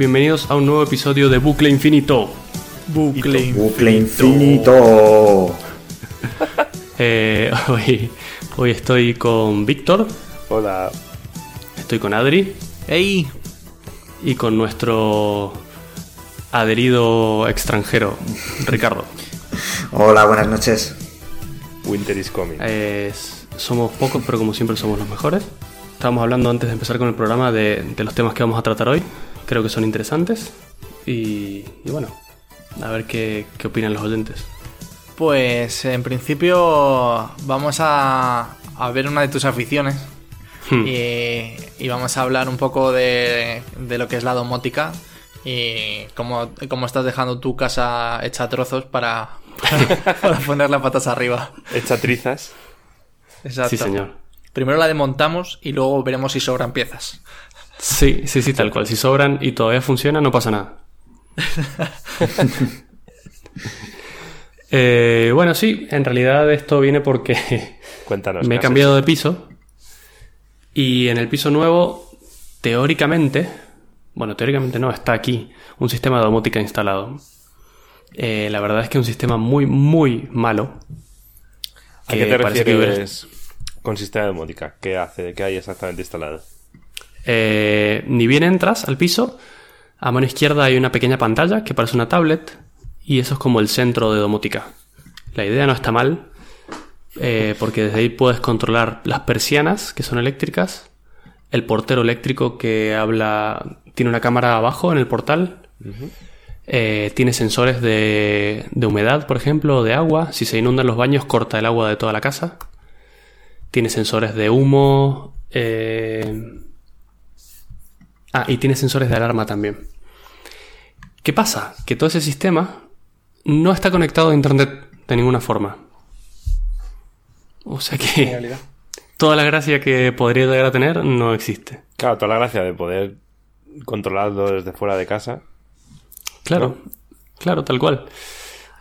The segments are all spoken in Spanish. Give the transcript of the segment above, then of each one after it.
Bienvenidos a un nuevo episodio de Bucle Infinito. Bucle Bucle infinito. Eh, hoy, hoy estoy con Víctor, Hola. estoy con Adri ¡Ey! y con nuestro adherido extranjero, Ricardo. Hola, buenas noches. Winter is coming. Eh, somos pocos, pero como siempre somos los mejores. Estábamos hablando antes de empezar con el programa de, de los temas que vamos a tratar hoy. Creo que son interesantes. Y, y bueno, a ver qué, qué opinan los oyentes. Pues en principio vamos a, a ver una de tus aficiones Hmm. y, y vamos a hablar un poco de, de lo que es la domótica y cómo, cómo estás dejando tu casa hecha a trozos para, para poner las patas arriba. Echa trizas. Exacto. Sí, señor. Primero la desmontamos y luego veremos si sobran piezas. Sí, sí, sí, tal cual. Si sobran y todavía funciona, no pasa nada. Eh, bueno, sí, en realidad esto viene porque Cuéntanos. me he ¿qué has cambiado de piso y en el piso nuevo, teóricamente, bueno, teóricamente no, está aquí un sistema de domótica instalado. Eh, la verdad es que es un sistema muy, muy malo. ¿A qué que te parece que refieres con sistema de módica? ¿Qué hace? ¿Qué hay exactamente instalado? Eh, ni bien entras al piso, a mano izquierda hay una pequeña pantalla que parece una tablet y eso es como el centro de domótica. La idea no está mal eh, porque desde ahí puedes controlar las persianas que son eléctricas, el portero eléctrico que habla, tiene una cámara abajo en el portal, eh, tiene sensores de, de humedad, por ejemplo, o de agua. Si se inundan los baños, corta el agua de toda la casa. Tiene sensores de humo. eh, Ah, y tiene sensores de alarma también. ¿Qué pasa? Que todo ese sistema no está conectado a Internet de ninguna forma. O sea que toda la gracia que podría llegar a tener no existe. Claro, toda la gracia de poder controlarlo desde fuera de casa. Claro, claro, tal cual.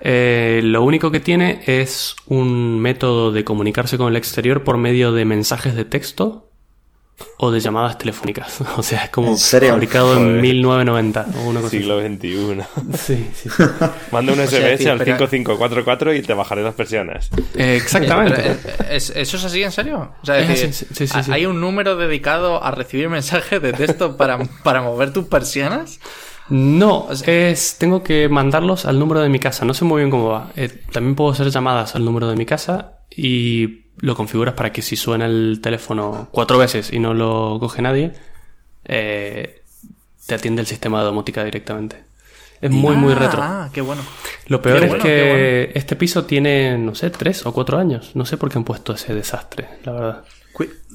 Eh, lo único que tiene es un método de comunicarse con el exterior por medio de mensajes de texto o de llamadas telefónicas. O sea, es como ¿En fabricado en Joder. 1990 o una cosa. Siglo XXI. Sí, sí. Manda un sea, SMS decir, al pero- 5544 y te bajaré las persianas. Eh, exactamente. Eh, ¿es- ¿Eso es así en serio? O sea, Es decir, así, sí, sí, sí. ¿Hay un número dedicado a recibir mensajes de texto para, para mover tus persianas? No, es tengo que mandarlos al número de mi casa. No sé muy bien cómo va. Eh, también puedo hacer llamadas al número de mi casa y lo configuras para que si suena el teléfono cuatro veces y no lo coge nadie, eh, te atiende el sistema de domótica directamente. Es muy, muy Ah, retro. Ah, qué bueno. Lo peor qué es bueno, que este piso tiene, no sé, tres o cuatro años. No sé por qué han puesto ese desastre, la verdad.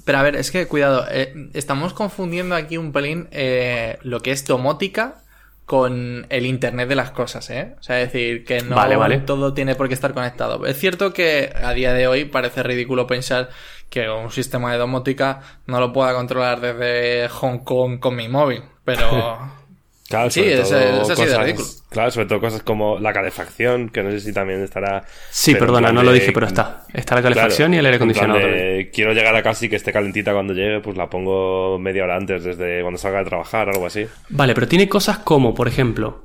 Pero a ver, es que cuidado, eh, estamos confundiendo aquí un pelín eh, lo que es domótica con el Internet de las cosas, ¿eh? O sea, es decir, que no Vale, vale. todo tiene por qué estar conectado. Es cierto que a día de hoy parece ridículo pensar que un sistema de domótica no lo pueda controlar desde Hong Kong con mi móvil, pero... Claro, Sí, ridículo. Claro, sobre todo cosas como la calefacción, que no sé si también estará. Sí, perdona, no lo dije, pero está. Está la calefacción Claro, y el aire acondicionado de. Quiero llegar a casa y que esté calentita cuando llegue, pues la pongo media hora antes, desde cuando salga de trabajar o algo así. Vale, pero tiene cosas como, por ejemplo,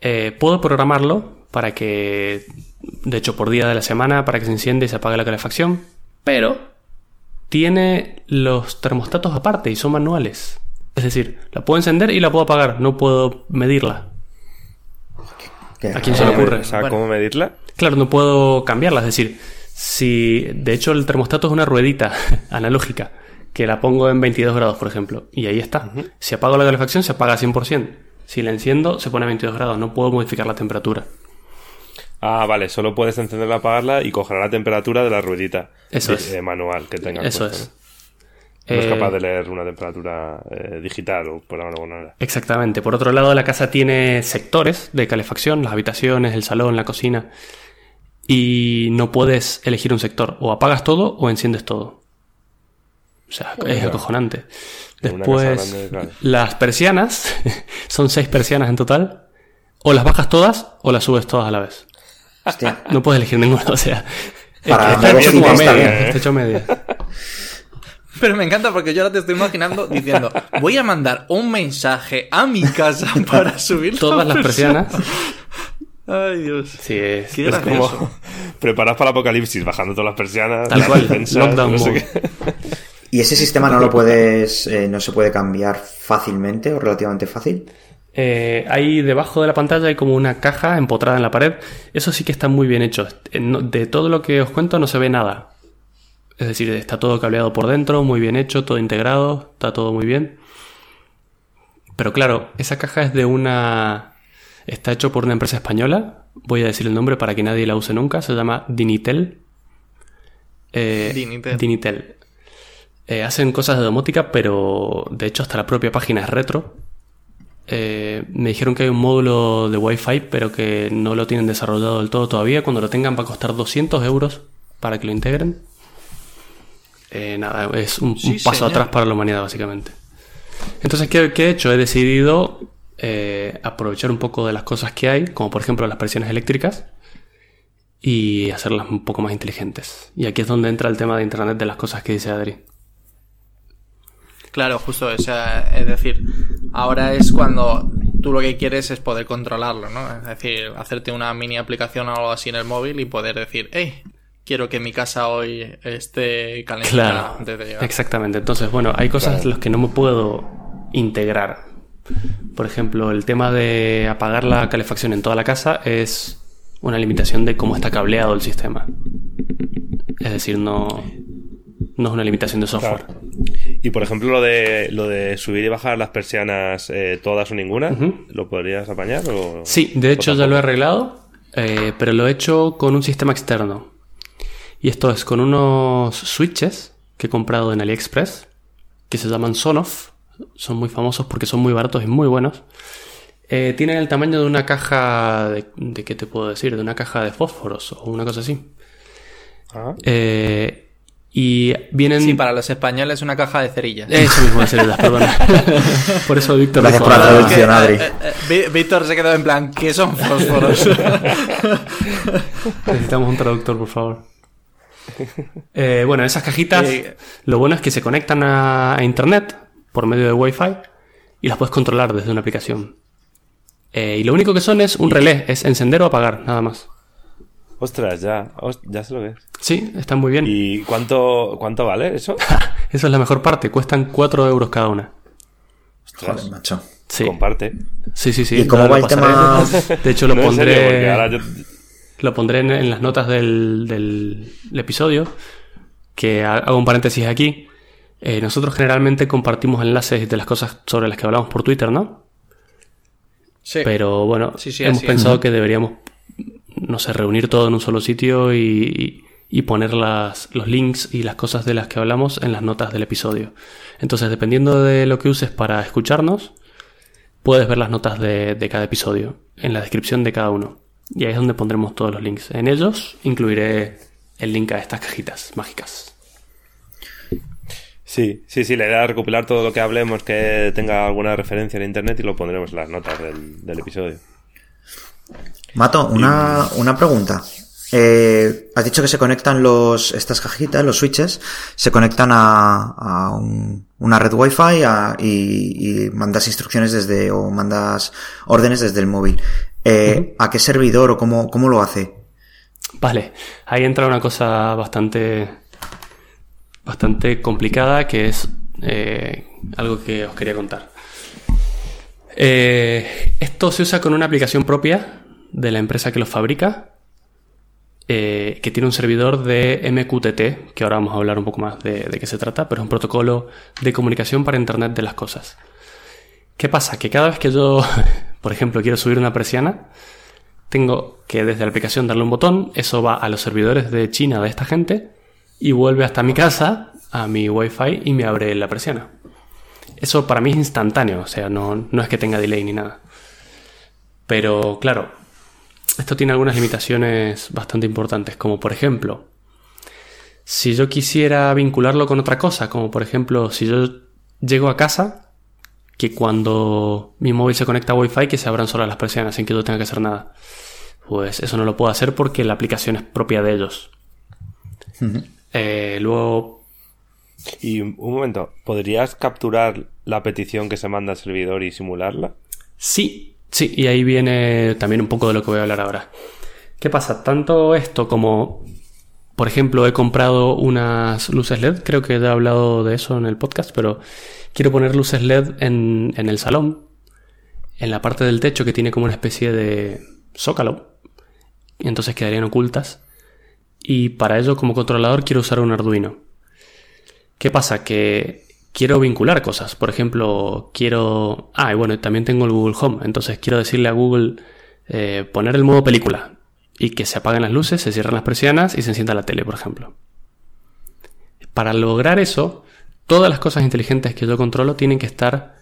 eh, puedo programarlo para que, de hecho, por día de la semana, para que se encienda y se apague la calefacción, pero tiene los termostatos aparte y son manuales. Es decir, la puedo encender y la puedo apagar, no puedo medirla. ¿Qué? ¿A quién se le ¿Cómo me- ocurre? O sea, Bueno. ¿cómo medirla? Claro, no puedo cambiarla, es decir, si de hecho el termostato es una ruedita analógica que la pongo en 22 grados, por ejemplo, y ahí está. Si apago la calefacción, se apaga a 100%. Si la enciendo, se pone a 22 grados, no puedo modificar la temperatura. Ah, vale, solo puedes encenderla, apagarla y cogerá la temperatura de la ruedita Eso es. eh, manual que tenga. Eso puesto, es. ¿no? No es Eh, capaz de leer una temperatura eh, digital o por alguna manera. Exactamente. Por otro lado, la casa tiene sectores de calefacción, las habitaciones, el salón, la cocina. Y no puedes elegir un sector. O apagas todo o enciendes todo. O sea, es claro. acojonante. Después, casa grande, claro. las persianas, son seis persianas en total. O las bajas todas o las subes todas a la vez. Hostia. No puedes elegir ninguna, o sea. Para está hecho está media. bien, ¿eh? Está hecho media. Pero me encanta porque yo ahora te estoy imaginando diciendo, voy a mandar un mensaje a mi casa para subir Todas las persianas. Ay, Dios. Sí, es, Qué es gracioso. como- Como preparados para el apocalipsis, bajando todas las persianas. Tal cual, defensas, lockdown no sé mode. qué. ¿Y ese sistema no lo puedes, eh, no se puede cambiar fácilmente o relativamente fácil? Eh, ahí debajo de la pantalla hay como una caja empotrada en la pared. Eso sí que está muy bien hecho. Eh, De todo lo que os cuento no se ve nada. Es decir, está todo cableado por dentro, muy bien hecho, todo integrado, está todo muy bien. Pero claro, esa caja es de una... Está hecho por una empresa española. Voy a decir el nombre para que nadie la use nunca. Se llama Dinitel. Eh, Dinitel. Dinitel. Eh, hacen cosas de domótica, pero de hecho hasta la propia página es retro. Eh, me dijeron que hay un módulo de Wi-Fi, pero que no lo tienen desarrollado del todo todavía. Cuando lo tengan va a costar 200 euros para que lo integren. Eh, nada, es un, Sí, un paso señor. atrás para la humanidad, básicamente. Entonces, ¿qué, qué he hecho? He decidido eh, aprovechar un poco de las cosas que hay, como por ejemplo las presiones eléctricas, y hacerlas un poco más inteligentes. Y aquí es donde entra el tema de Internet de las cosas que dice Adri. Claro, justo, o sea, es decir, ahora es cuando tú lo que quieres es poder controlarlo, ¿no? Es decir, hacerte una mini aplicación o algo así en el móvil y poder decir, hey, quiero que mi casa hoy esté calentita Claro, antes de llegar. exactamente. Entonces, bueno, hay cosas en las que no me puedo integrar. Por ejemplo, el tema de apagar la calefacción en toda la casa es una limitación de cómo está cableado el sistema. Es decir, no, no es una limitación de software. Claro. Y por ejemplo, lo de, lo de subir y bajar las persianas eh, todas o ninguna. ¿lo podrías apañar? O, Sí, de hecho ya lo he arreglado, eh, pero lo he hecho con un sistema externo. Y esto es con unos switches que he comprado en AliExpress, que se llaman Sonoff. Son muy famosos porque son muy baratos y muy buenos. Eh, tienen el tamaño de una caja de, de qué te puedo decir, de una caja de fósforos o una cosa así. Ah, Eh, y vienen. Sí, para los españoles una caja de cerillas. Eso mismo de cerillas, perdona. por eso Víctor Gracias dijo, por la "Ah, traducción, Adri. Eh, eh, Vi- Víctor se quedó en plan, ¿qué son fósforos? Necesitamos un traductor, por favor. Eh, bueno, esas cajitas, Eh, lo bueno es que se conectan a, a internet por medio de Wi-Fi y las puedes controlar desde una aplicación. Eh, y lo único que son es un relé, es encender o apagar, nada más. ostras, ya, ya sé lo que es. Sí, están muy bien. ¿Y cuánto, cuánto vale eso? Eso es la mejor parte, cuestan 4 euros cada una. Ostras, Joder, macho. Sí, comparte. sí, sí. sí ¿Y cómo va el tema? De hecho, lo No, en serio, pondré. porque ahora yo- Lo pondré en, en las notas del, del- del episodio, que ha- hago un paréntesis aquí. Eh, nosotros generalmente compartimos enlaces de las cosas sobre las que hablamos por Twitter, ¿no? Sí. Pero bueno, Sí, sí, hemos es. pensado que deberíamos, no sé, reunir todo en un solo sitio y, y poner las, los links y las cosas de las que hablamos en las notas del episodio. Entonces, dependiendo de lo que uses para escucharnos, puedes ver las notas de, de cada episodio en la descripción de cada uno. Y ahí es donde pondremos todos los links. En ellos incluiré el link a estas cajitas mágicas. Sí, sí, sí, la idea es recopilar todo lo que hablemos que tenga alguna referencia en internet y lo pondremos en las notas del, del episodio. Mato, una, una pregunta. Eh, has dicho que se conectan los, estas cajitas, los switches, se conectan a, a un- una red wifi a- y, y mandas instrucciones desde, o mandas órdenes desde el móvil. Eh, ¿A qué servidor o cómo, cómo lo hace? Vale, ahí entra una cosa bastante, bastante complicada que es eh, algo que os quería contar. Esto se usa con una aplicación propia de la empresa que lo fabrica, eh, que tiene un servidor de MQTT, que ahora vamos a hablar un poco más de, qué se trata, pero es un protocolo de comunicación para Internet de las cosas. ¿Qué pasa? Que cada vez que yo, por ejemplo, quiero subir una persiana, tengo que desde la aplicación darle un botón, eso va a los servidores de China de esta gente y vuelve hasta mi casa, a mi Wi-Fi y me abre la persiana. Eso para mí es instantáneo, o sea, no, no es que tenga delay ni nada. Pero claro, esto tiene algunas limitaciones bastante importantes, como por ejemplo, si yo quisiera vincularlo con otra cosa, como por ejemplo, si yo llego a casa, que cuando mi móvil se conecta a Wi-Fi que se abran solas las persianas sin que yo tenga que hacer nada. Pues eso no lo puedo hacer porque la aplicación es propia de ellos. Eh, luego, Y un momento, ¿podrías capturar la petición que se manda al servidor y simularla? Sí, sí, y ahí viene también un poco de lo que voy a hablar ahora. ¿Qué pasa? Tanto esto como, por ejemplo, he comprado unas luces LED, creo que he hablado de eso en el podcast, pero quiero poner luces LED en, en el salón, en la parte del techo que tiene como una especie de zócalo, y entonces quedarían ocultas. Y para ello, como controlador, quiero usar un Arduino. ¿Qué pasa? Que quiero vincular cosas. Por ejemplo, quiero... Ah, y bueno, también tengo el Google Home. Entonces quiero decirle a Google eh, poner el modo película y que se apaguen las luces, se cierran las persianas y se encienda la tele, por ejemplo. Para lograr eso, todas las cosas inteligentes que yo controlo tienen que estar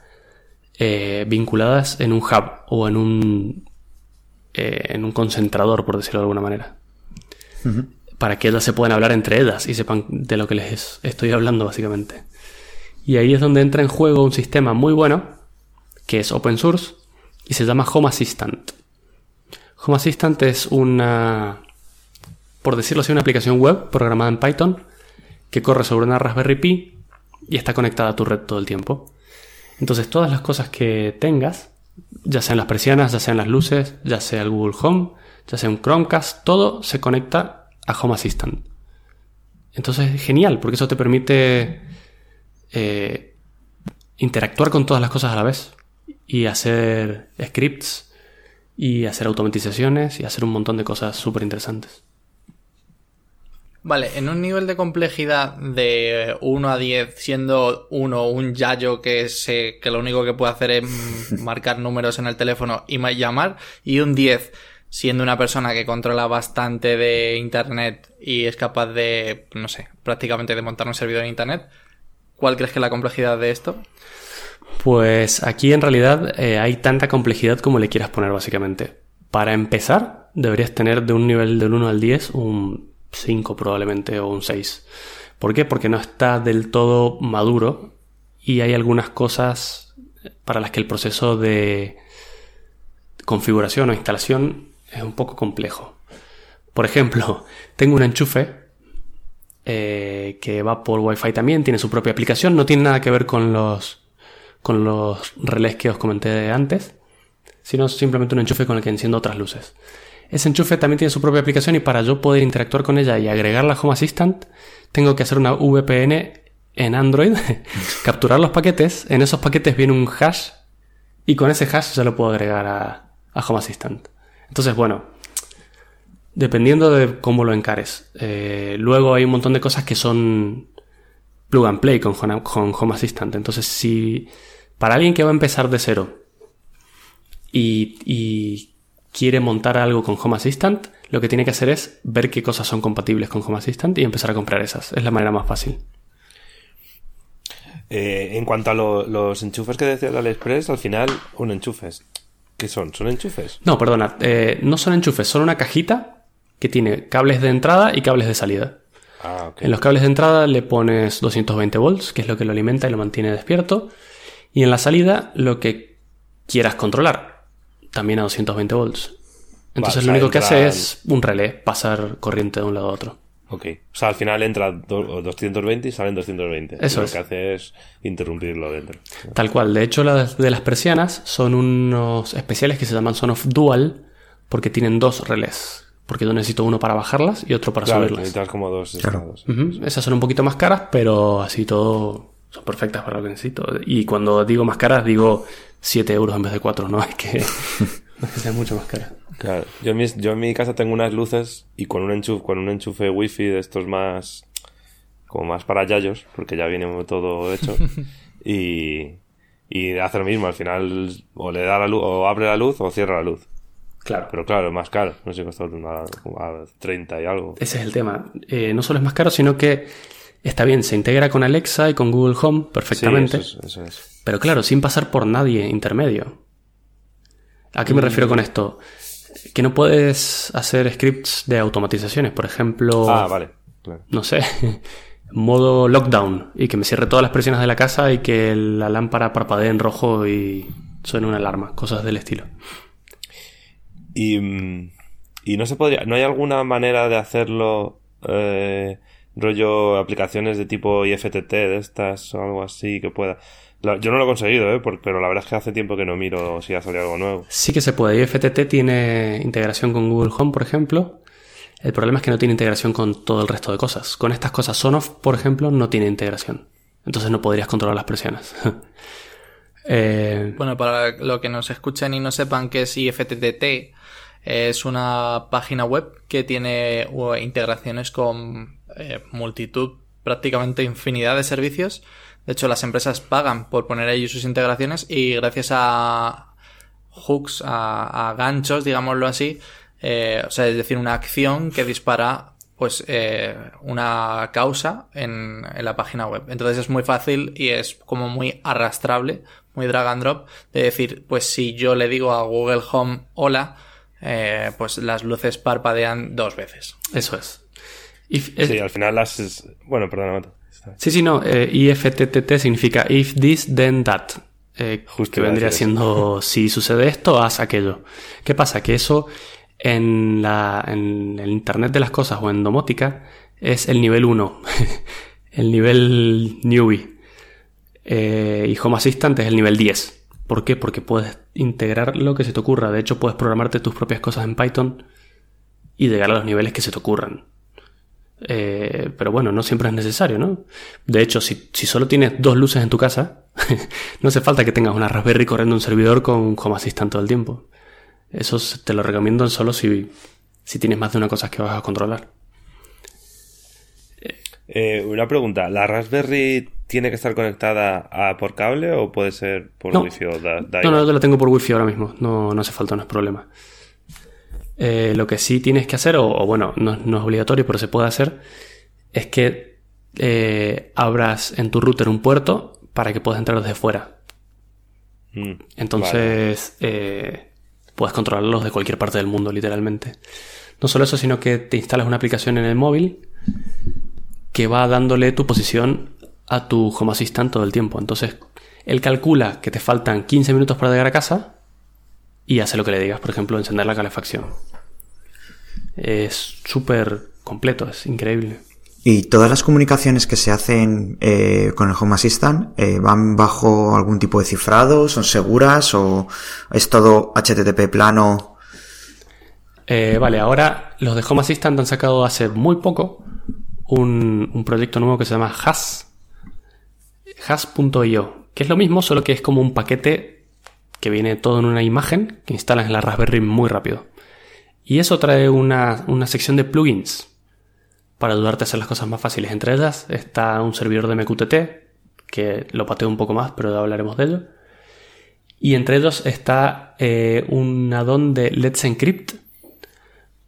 eh, vinculadas en un hub o en un, eh, en un concentrador, por decirlo de alguna manera. Para que ellas se puedan hablar entre ellas y sepan de lo que les estoy hablando, básicamente. Y ahí es donde entra en juego un sistema muy bueno, que es open source, y se llama Home Assistant. Home Assistant es una, por decirlo así, una aplicación web programada en Python que corre sobre una Raspberry Pi y está conectada a tu red todo el tiempo. Entonces todas las cosas que tengas, ya sean las persianas, ya sean las luces, ya sea el Google Home, ya sea un Chromecast, todo se conecta a Home Assistant. Entonces es genial, porque eso te permite eh, interactuar con todas las cosas a la vez y hacer scripts y hacer automatizaciones y hacer un montón de cosas súper interesantes. Vale, en un nivel de complejidad de 1 a 10, siendo 1 un yayo que, se, que lo único que puede hacer es marcar números en el teléfono y llamar, y un 10 siendo una persona que controla bastante de Internet y es capaz de, no sé, prácticamente de montar un servidor en Internet, ¿cuál crees que es la complejidad de esto? Pues aquí en realidad eh, hay tanta complejidad como le quieras poner básicamente. Para empezar, deberías tener de un nivel del 1 al 10 un 5 probablemente o un 6. ¿Por qué? Porque no está del todo maduro y hay algunas cosas para las que el proceso de configuración o instalación es un poco complejo. Por ejemplo, tengo un enchufe eh, que va por Wi-Fi también, tiene su propia aplicación, no tiene nada que ver con los con los relés que os comenté antes, sino simplemente un enchufe con el que enciendo otras luces. Ese enchufe también tiene su propia aplicación y para yo poder interactuar con ella y agregarla a Home Assistant, tengo que hacer una VPN en Android, capturar los paquetes, en esos paquetes viene un hash y con ese hash ya lo puedo agregar a, Home Assistant. Entonces, bueno, dependiendo de cómo lo encares. Eh, luego hay un montón de cosas que son plug and play con, con Home Assistant. Entonces, si para alguien que va a empezar de cero y, quiere montar algo con Home Assistant, lo que tiene que hacer es ver qué cosas son compatibles con Home Assistant y empezar a comprar esas. Es la manera más fácil. Eh, en cuanto a los enchufes que decía AliExpress, al final, un enchufes. ¿Qué son? ¿Son enchufes? No, perdona. Eh, no son enchufes, son una cajita que tiene cables de entrada y cables de salida. Ah, en los cables de entrada le pones 220 volts, que es lo que lo alimenta y lo mantiene despierto. Y en la salida lo que quieras controlar, también a 220 volts. Entonces lo único que hace es un relé, pasar corriente de un lado a otro. Ok. O sea, al final entra 220 y salen 220. Eso Lo que hace es interrumpirlo dentro. Tal cual. De hecho, las de las persianas son unos especiales que se llaman Son of Dual porque tienen dos relés. Porque yo necesito uno para bajarlas y otro para claro, subirlas. Necesitas como dos estados. Esas son un poquito más caras, pero así todo son perfectas para lo que necesito. Y cuando digo más caras, digo 7 euros en vez de 4, ¿no? Es que, no es que sea mucho más cara. Claro. Yo en, mi, yo en mi casa tengo unas luces y con un enchufe, con un enchufe wifi de estos más como más para yayos, porque ya viene todo hecho. y, y hace lo mismo, al final o le da la luz, o abre la luz o cierra la luz. Claro. Pero claro, es más caro. No sé cuesta a, 30 y algo. Ese es el tema. Eh, no solo es más caro, sino que está bien, se integra con Alexa y con Google Home perfectamente. Sí, eso es, Pero claro, sin pasar por nadie intermedio. ¿A qué me mm. refiero con esto? Que no puedes hacer scripts de automatizaciones. Por ejemplo. Ah, vale. No sé. modo lockdown. Y que me cierre todas las presiones de la casa y que la lámpara parpadee en rojo y suene una alarma. Cosas del estilo. Y, y no se podría, ¿no hay alguna manera de hacerlo eh, rollo aplicaciones de tipo IFTT de estas o algo así que pueda. La- yo no lo he conseguido, ¿eh? Por- pero la verdad es que hace tiempo que no miro si ha salido algo nuevo. Sí que se puede. IFTT tiene integración con Google Home, por ejemplo. El problema es que no tiene integración con todo el resto de cosas. Con estas cosas Sonoff, por ejemplo, no tiene integración. Entonces no podrías controlar las presiones. Eh, Bueno, para lo que nos escuchen y no sepan qué es IFTTT, es una página web que tiene integraciones con eh, multitud, prácticamente infinidad de servicios. De hecho, las empresas pagan por poner ahí sus integraciones y gracias a hooks, a, a ganchos, digámoslo así, eh, o sea, es decir, una acción que dispara pues eh, una causa en, en la página web. Entonces es muy fácil y es como muy arrastrable, muy drag and drop, de decir, pues si yo le digo a Google Home hola, eh, pues las luces parpadean dos veces. eso es. If- es- Sí, al final las... es- Bueno, perdona, Sí, sí, no. eh, IFTTT significa if this, then that. eh, Justo que vendría siendo si sucede esto, haz aquello. ¿Qué pasa? Que eso en, la, en el Internet de las cosas o en domótica es el nivel 1. el nivel newbie. Eh, y Home Assistant es el nivel 10. ¿Por qué? Porque puedes integrar lo que se te ocurra. De hecho, puedes programarte tus propias cosas en Python y llegar a los niveles que se te ocurran. Eh, pero bueno, no siempre es necesario, ¿no? De hecho, si, si solo tienes dos luces en tu casa, no hace falta que tengas una Raspberry corriendo un servidor con Home Assistant todo el tiempo. Eso te lo recomiendo solo si, si tienes más de una cosa que vas a controlar. Eh, una pregunta. ¿La Raspberry tiene que estar conectada a por cable o puede ser por No. wifi o da, da No, no, yo lo tengo por wifi ahora mismo. No, no hace falta, no es problema. Eh, lo que sí tienes que hacer, o, o bueno, no, no es obligatorio, pero se puede hacer, es que eh, abras en tu router un puerto para que puedas entrar desde fuera. Mm. Entonces, puedes controlarlos de cualquier parte del mundo, literalmente. No solo eso, sino que te instalas una aplicación en el móvil que va dándole tu posición a tu Home Assistant todo el tiempo. Entonces, él calcula que te faltan 15 minutos para llegar a casa y hace lo que le digas, por ejemplo, encender la calefacción. Es súper completo, es increíble. ¿Y todas las comunicaciones que se hacen eh, con el Home Assistant eh, van bajo algún tipo de cifrado? ¿Son seguras? ¿O es todo HTTP plano? Eh, vale, ahora los de Home Assistant han sacado hace muy poco un, proyecto nuevo que se llama Has. Has.io, que es lo mismo, solo que es como un paquete que viene todo en una imagen que instalas en la Raspberry muy rápido. Y eso trae una, una sección de plugins para ayudarte a hacer las cosas más fáciles. Entre ellas está un servidor de MQTT, que lo pateo un poco más, pero hablaremos de ello. Y entre ellos está eh, un addon de Let's Encrypt.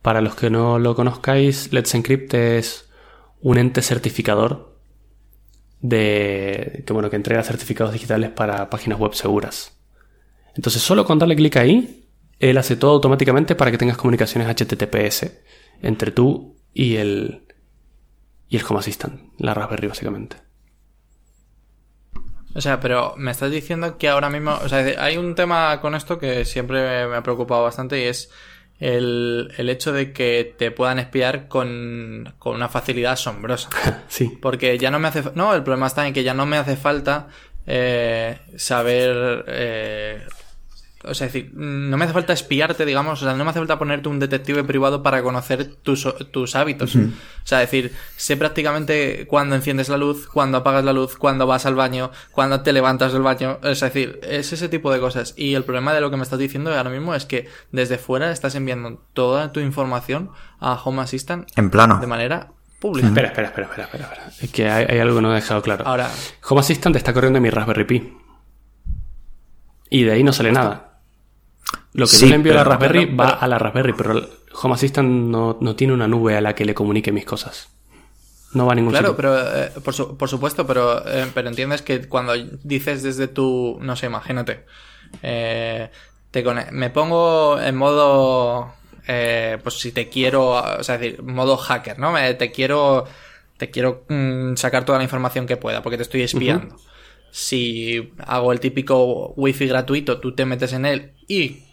Para los que no lo conozcáis, Let's Encrypt es un ente certificador de que bueno que entrega certificados digitales para páginas web seguras. Entonces, solo con darle clic ahí, él hace todo automáticamente para que tengas comunicaciones HTTPS entre tú y el y el Home Assistant, la Raspberry básicamente. O sea, pero me estás diciendo que ahora mismo, o sea, hay un tema con esto que siempre me ha preocupado bastante y es el, el hecho de que te puedan espiar con, con una facilidad asombrosa. sí. Porque ya no me hace... No, el problema está en que ya no me hace falta eh, saber... eh, o sea, es decir, no me hace falta espiarte, digamos, o sea, no me hace falta ponerte un detective privado para conocer tus, tus hábitos. O sea, es decir, sé prácticamente cuándo enciendes la luz, cuándo apagas la luz, cuándo vas al baño, cuándo te levantas del baño. Es decir, es ese tipo de cosas. Y el problema de lo que me estás diciendo ahora mismo es que desde fuera estás enviando toda tu información a Home Assistant En plano. de manera pública. Espera, espera, espera, espera, espera, espera. Es que hay, hay algo que no he dejado claro. Ahora, Home Assistant está corriendo en mi Raspberry Pi. Y de ahí no sale nada. Lo que Sí, yo le envío a la Raspberry pero- va pero- a la Raspberry, pero el Home Assistant no, no tiene una nube a la que le comunique mis cosas. No va a ningún Claro, sitio. pero eh, por, su- por supuesto, pero, eh, pero entiendes que cuando dices desde tu, no sé, imagínate, eh, te me pongo en modo, eh, pues si te quiero, o sea, es decir, modo hacker, ¿no? Me- te quiero, te quiero mm, sacar toda la información que pueda porque te estoy espiando. Si hago el típico wifi gratuito, tú te metes en él y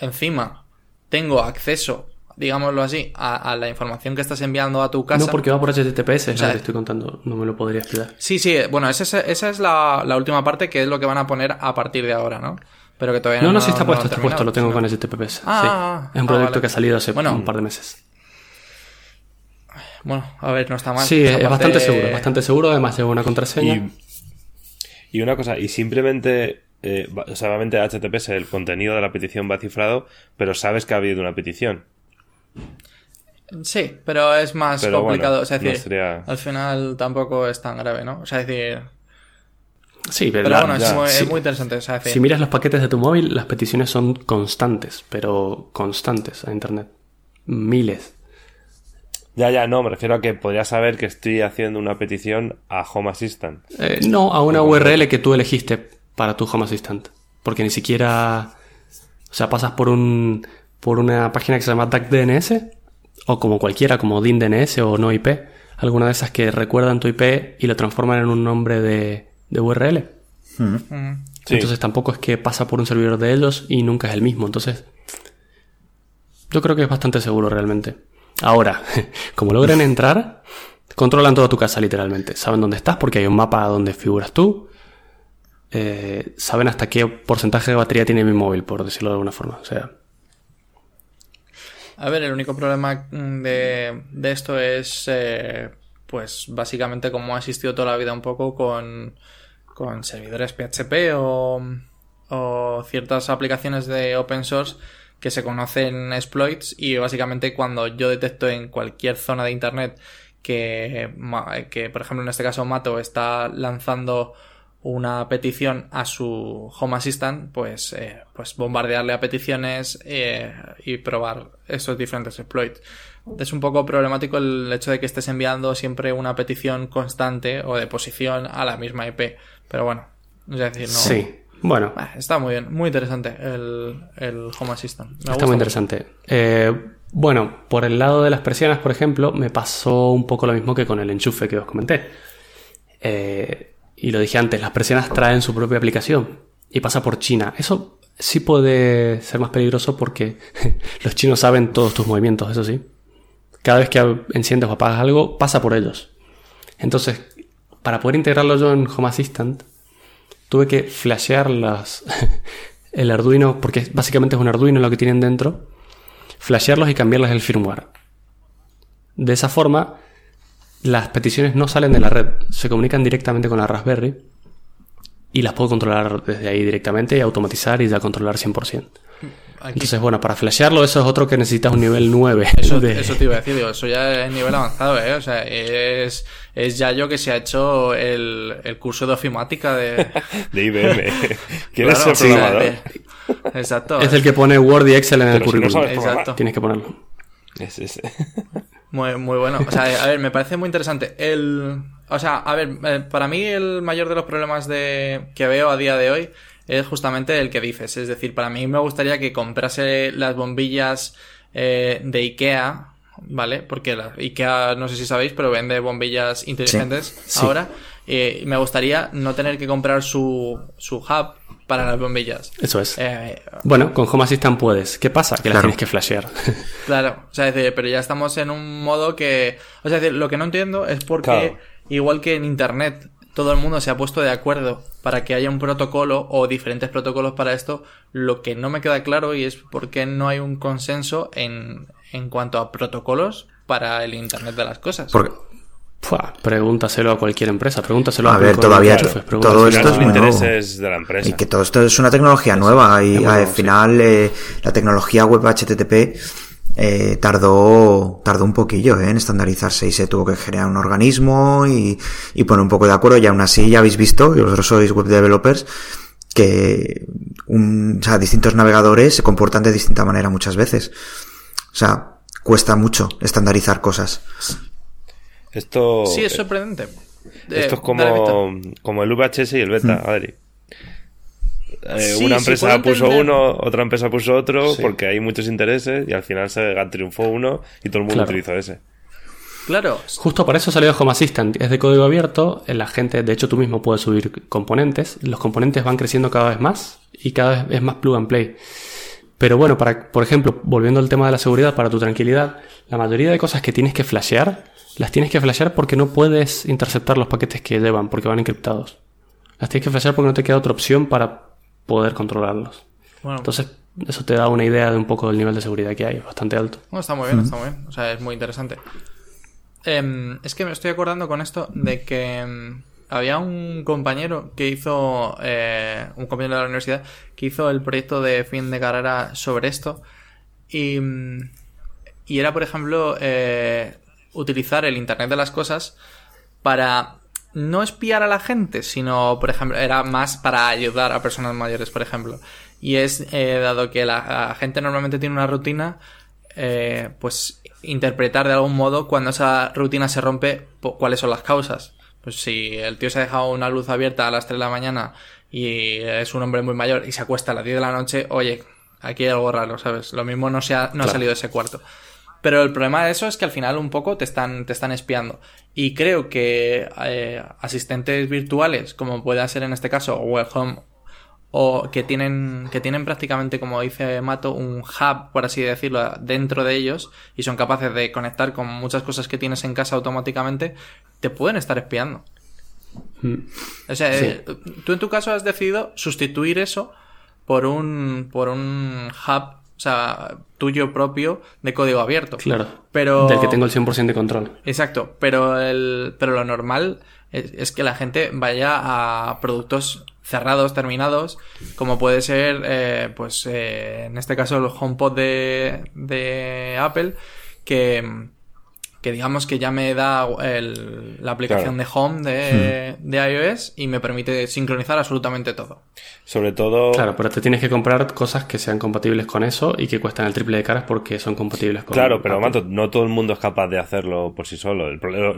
encima tengo acceso digámoslo así, a, a la información que estás enviando a tu casa. No porque va por HTTPS, es sea, lo que te estoy contando. No me lo podría explicar. Sí, sí, bueno, esa es, esa es la, la última parte que es lo que van a poner a partir de ahora, ¿no? Pero que todavía No, no. no, sí está no puesto, está puesto, lo tengo con HTTPS. Ah, sí. ah, Es un ah, proyecto vale. que ha salido hace Bueno. un par de meses. Bueno, a ver, no está mal. Sí, es parte- bastante seguro, es bastante seguro. Además, lleva una contraseña. Y, y una cosa, y simplemente, eh, o sea, obviamente HTTPS, el contenido de la petición va cifrado, pero sabes que ha habido una petición. Sí, pero es más Pero bueno, complicado. o sea, es no decir, sería- al final tampoco es tan grave, ¿no? O sea, es decir. Sí, pero, Pero la- bueno, es muy, es sí. muy interesante. O sea, es decir, si miras los paquetes de tu móvil, las peticiones son constantes, pero constantes a Internet. Miles. Ya, ya, no, me refiero a que podría saber que estoy haciendo una petición a Home Assistant. Eh, no, a una URL que tú elegiste para tu Home Assistant. Porque ni siquiera. O sea, pasas por un. por una página que se llama DuckDNS. O como cualquiera, como DIN-DNS o no IP. Alguna de esas que recuerdan tu IP y lo transforman en un nombre de, de URL. mm, Sí. Entonces tampoco es que pasa por un servidor de ellos y nunca es el mismo. Entonces, yo creo que es bastante seguro realmente. Ahora, como logren entrar, controlan toda tu casa literalmente. Saben dónde estás porque hay un mapa donde figuras tú. Eh, saben hasta qué porcentaje de batería tiene mi móvil, por decirlo de alguna forma. O sea, A ver, el único problema mm, de, de esto es, eh, pues básicamente como ha existido toda la vida un poco con, con servidores PHP o, o ciertas aplicaciones de open source que se conocen exploits y básicamente cuando yo detecto en cualquier zona de internet que, que por ejemplo en este caso Mato está lanzando una petición a su Home Assistant, pues, eh, pues bombardearle a peticiones eh, y probar esos diferentes exploits. Es un poco problemático el hecho de que estés enviando siempre una petición constante o de posición a la misma IP. Pero bueno, es decir, no. sí. Bueno, Ah, Está muy bien, muy interesante el, el Home Assistant. Me Está gusta muy interesante. Eh, bueno, por el lado de las persianas, por ejemplo, me pasó un poco lo mismo que con el enchufe que os comenté. Eh, y lo dije antes, las persianas traen su propia aplicación y pasa por China. Eso sí puede ser más peligroso porque los chinos saben todos tus movimientos, eso sí. Cada vez que enciendes o apagas algo, pasa por ellos. Entonces, para poder integrarlo yo en Home Assistant, tuve que flashear las, el Arduino, porque básicamente es un Arduino lo que tienen dentro, flashearlos y cambiarles el firmware. De esa forma, las peticiones no salen de la red, se comunican directamente con la Raspberry y las puedo controlar desde ahí directamente y automatizar y ya controlar 100%. Aquí- Entonces, bueno, para flashearlo eso es otro que necesitas un nivel 9. Eso, de- eso te iba a decir, digo, eso ya es nivel avanzado, ¿eh? O sea, es, es ya yo que se ha hecho el, el curso de ofimática de... De IBM. ¿Quieres Claro, ser o sea, programador? de- Exacto. Es el que pone Word y Excel en el Pero si no currículum. Exacto. Tienes que ponerlo. Es ese. Muy, muy bueno. O sea, a ver, me parece muy interesante. El, o sea, a ver, eh, para mí el mayor de los problemas de, que veo a día de hoy es justamente el que dices. Es decir, para mí me gustaría que comprase las bombillas eh, de Ikea, ¿vale? Porque la, Ikea, no sé si sabéis, pero vende bombillas inteligentes Sí. ahora. Eh, y me gustaría no tener que comprar su, su hub para las bombillas. Eso es. Eh, Bueno, con Home Assistant puedes. ¿Qué pasa? Que las Claro. tienes que flashear. Claro, o sea, es decir, pero ya estamos en un modo que... O sea, es decir, lo que no entiendo es por qué, Claro. igual que en Internet, todo el mundo se ha puesto de acuerdo para que haya un protocolo o diferentes protocolos para esto, lo que no me queda claro y es por qué no hay un consenso en, en cuanto a protocolos para el Internet de las cosas. Porque, Pua, pregúntaselo a cualquier empresa. Pregúntaselo a, A ver, todavía todo esto es son muy nuevo. intereses de la empresa. y que todo esto es una tecnología nueva y al sí. final eh, la tecnología web HTTP eh, tardó tardó un poquillo eh, en estandarizarse y se tuvo que crear un organismo y, y poner un poco de acuerdo y aún así ya habéis visto, y vosotros sois web developers, que un, o sea, distintos navegadores se comportan de distinta manera muchas veces. O sea, cuesta mucho estandarizar cosas. Esto, Sí, es sorprendente. Eh, esto es dale, Víctor. como, como el VHS y el beta, Adri. Eh, Sí, una empresa puso entender. uno, otra empresa puso otro, Sí. porque hay muchos intereses y al final se triunfó uno y todo el mundo Claro. utilizó ese. Claro, Justo para eso salió Home Assistant. Es de código abierto. La gente, de hecho, tú mismo puedes subir componentes. Los componentes van creciendo cada vez más y cada vez es más plug and play. Pero bueno, para, por ejemplo, volviendo al tema de la seguridad, para tu tranquilidad, la mayoría de cosas que tienes que flashear, las tienes que flashear porque no puedes interceptar los paquetes que llevan, porque van encriptados. Las tienes que flashear porque no te queda otra opción para poder controlarlos. Bueno, Entonces, eso te da una idea de un poco del nivel de seguridad que hay, es bastante alto. No, está muy bien, está muy bien. O sea, es muy interesante. Em, es que me estoy acordando con esto de que em, había un compañero que hizo, eh, un compañero de la universidad, que hizo el proyecto de fin de carrera sobre esto. Y, mm, y era, por ejemplo, eh, utilizar el Internet de las Cosas para no espiar a la gente, sino, por ejemplo, era más para ayudar a personas mayores, por ejemplo. Y es, eh, dado que la, la gente normalmente tiene una rutina, eh, pues interpretar de algún modo cuando esa rutina se rompe, cuáles son las causas. Pues si el tío se ha dejado una luz abierta a las 3 de la mañana y es un hombre muy mayor y se acuesta a las 10 de la noche, oye, aquí hay algo raro, ¿sabes? Lo mismo no, se ha, no ha salido de ese cuarto. Pero el problema de eso es que al final un poco te están, te están espiando. Y creo que eh, asistentes virtuales, como puede ser en este caso Google Home, o que tienen, que tienen prácticamente, como dice Mato, un hub, por así decirlo, dentro de ellos, y son capaces de conectar con muchas cosas que tienes en casa automáticamente, te pueden estar espiando. Mm. O sea, Sí. eh, tú en tu caso has decidido sustituir eso por un, por un hub, o sea, tuyo propio de código abierto. Claro. Pero... Del que tengo el 100% de control. Exacto, pero el, pero lo normal es, es que la gente vaya a productos cerrados, terminados, como puede ser, eh, pues, eh, en este caso el HomePod de, de Apple, que, que digamos que ya me da el- la aplicación Claro. de Home de, de iOS y me permite sincronizar absolutamente todo. Sobre todo, Claro, pero te tienes que comprar cosas que sean compatibles con eso y que cuestan el triple de caras porque son compatibles con Claro, pero. Mato, no todo el mundo es capaz de hacerlo por sí solo. El problema,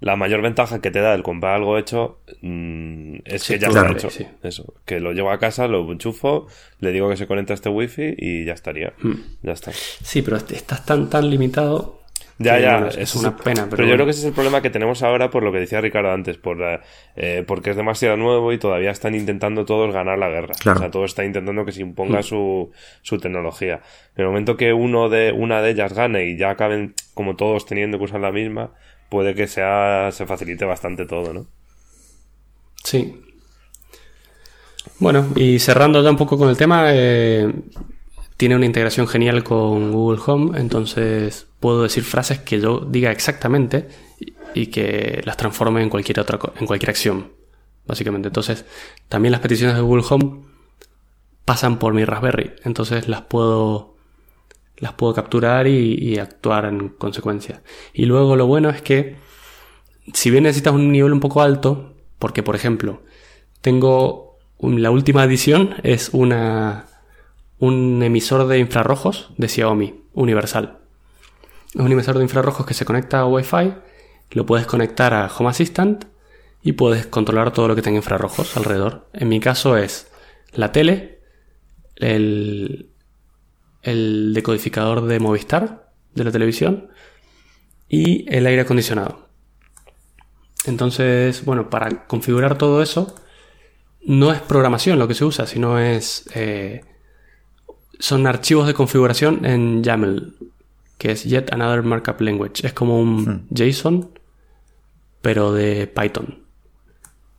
la, mayor ventaja que te da el comprar algo hecho mm, es Sí, que ya claro, está hecho. sí. Eso, que lo llevo a casa, lo enchufo, le digo que se conecta a este wifi y ya estaría. Hmm. Ya está. Sí, pero est- estás tan, tan limitado. Ya, que, ya, bueno, es, una pena. Pero, Pero, yo creo que ese es el problema que tenemos ahora por lo que decía Ricardo antes, por la- eh, porque es demasiado nuevo y todavía están intentando todos ganar la guerra. Claro. O sea, todos están intentando que se imponga su, su tecnología. En el momento que uno de, una de ellas gane y ya acaben como todos teniendo que usar la misma, puede que sea, se facilite bastante todo, ¿no? Sí. Bueno, y cerrando ya un poco con el tema, eh, tiene una integración genial con Google Home, entonces puedo decir frases que yo diga exactamente y, que las transforme en cualquier otra en cualquier acción, básicamente. Entonces, también las peticiones de Google Home pasan por mi Raspberry, entonces las puedo las puedo capturar y, y actuar en consecuencia. Y luego lo bueno es que si bien necesitas un nivel un poco alto, porque por ejemplo, tengo la última edición es una un emisor de infrarrojos de Xiaomi universal. Es un emisor de infrarrojos que se conecta a Wi-Fi, lo puedes conectar a Home Assistant y puedes controlar todo lo que tenga infrarrojos alrededor. En mi caso es la tele, el, decodificador de Movistar de la televisión y el aire acondicionado. Entonces, bueno, para configurar todo eso, no es programación lo que se usa, sino es. eh, son archivos de configuración en YAML, que es Yet Another Markup Language. Es como un JSON, pero de Python.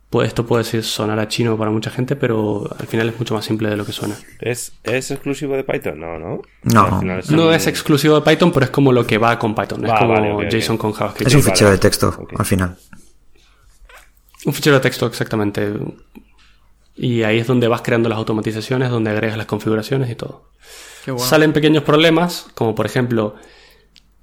Pues esto puede ser- sonar a chino para mucha gente, pero al final es mucho más simple de lo que suena. ¿Es, ¿Es exclusivo de Python? No, ¿no? No. Final No es exclusivo de Python, pero es como lo que va con Python. Va, es como vale, ok, ok. JSON con JavaScript. Es un vale. fichero de texto al final. Un fichero de texto, exactamente. Y ahí es donde vas creando las automatizaciones, donde agregas las configuraciones y todo. Qué bueno. Salen pequeños problemas, como por ejemplo,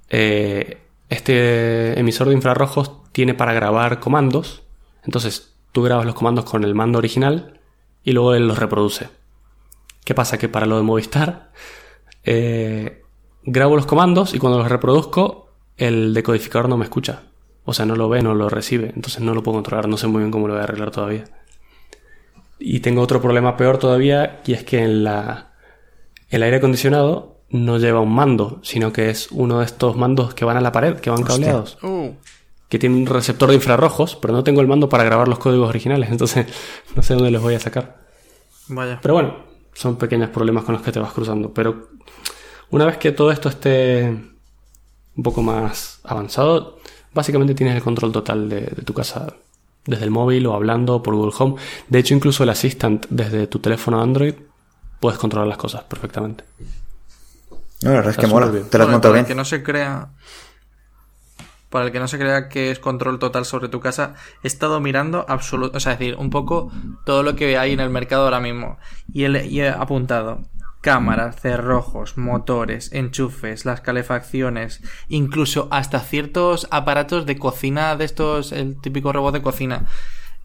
eh, este emisor de infrarrojos tiene para grabar comandos. Entonces, tú grabas los comandos con el mando original y luego él los reproduce. ¿Qué pasa? Que para lo de Movistar, eh, grabo los comandos y cuando los reproduzco, el decodificador no me escucha. O sea, no lo ve, no lo recibe. Entonces no lo puedo controlar. No sé muy bien cómo lo voy a arreglar todavía. Y tengo otro problema peor todavía, y es que en la, el aire acondicionado no lleva un mando, sino que es uno de estos mandos que van a la pared, que van cableados, Uh, que tiene un receptor de infrarrojos, pero no tengo el mando para grabar los códigos originales, entonces no sé dónde los voy a sacar. vaya. Pero bueno, son pequeños problemas con los que te vas cruzando. Pero una vez que todo esto esté un poco más avanzado, básicamente tienes el control total de, de tu casa desde el móvil o hablando por Google Home. De hecho, incluso el Assistant desde tu teléfono Android puedes controlar las cosas perfectamente. No, la verdad es que mola. bien. Te lo has montado para bien. el que no se crea. Para el que no se crea que es control total sobre tu casa, he estado mirando absoluto, o sea, es decir, un poco todo lo que hay en el mercado ahora mismo. Y he, y he apuntado cámaras, cerrojos, motores, enchufes, las calefacciones, incluso hasta ciertos aparatos de cocina de estos, el típico robot de cocina.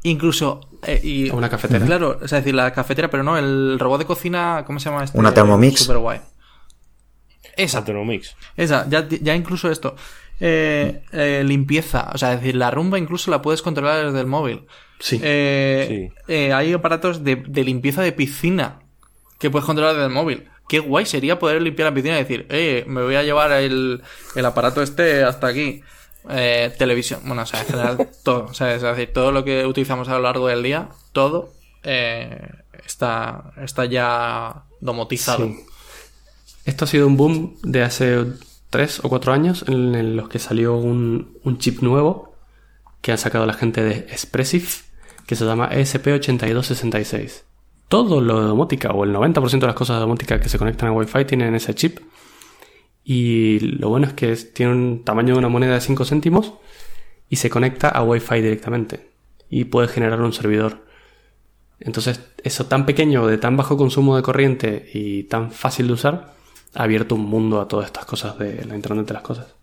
Incluso eh, y O una cafetera. Claro, o sea, es decir, la cafetera, pero no, el robot de cocina, ¿cómo se llama este? Una Thermomix. Super guay. Esa. Atomix. Esa, ya, ya incluso esto. Eh, eh, limpieza, o sea, es decir, la rumba incluso la puedes controlar desde el móvil. Sí. Eh, Sí. eh, hay aparatos de, de limpieza de piscina que puedes controlar desde el móvil. Qué guay sería poder limpiar la piscina y decir, eh, me voy a llevar el, el aparato este hasta aquí. Eh, televisión, bueno, o sea, en general todo, o sea, es decir, todo lo que utilizamos a lo largo del día, todo eh, está, está ya domotizado. Sí. Esto ha sido un boom de hace tres o cuatro años en, en los que salió un, un chip nuevo que han sacado la gente de Expressive que se llama ESP8266. Todo lo de domótica o el 90% de las cosas de domótica que se conectan a Wi-Fi tienen ese chip. Y lo bueno es que tiene un tamaño de una moneda de 5 céntimos y se conecta a Wi-Fi directamente. Y puede generar un servidor. Entonces, eso tan pequeño, de tan bajo consumo de corriente y tan fácil de usar, ha abierto un mundo a todas estas cosas de la Internet de las cosas.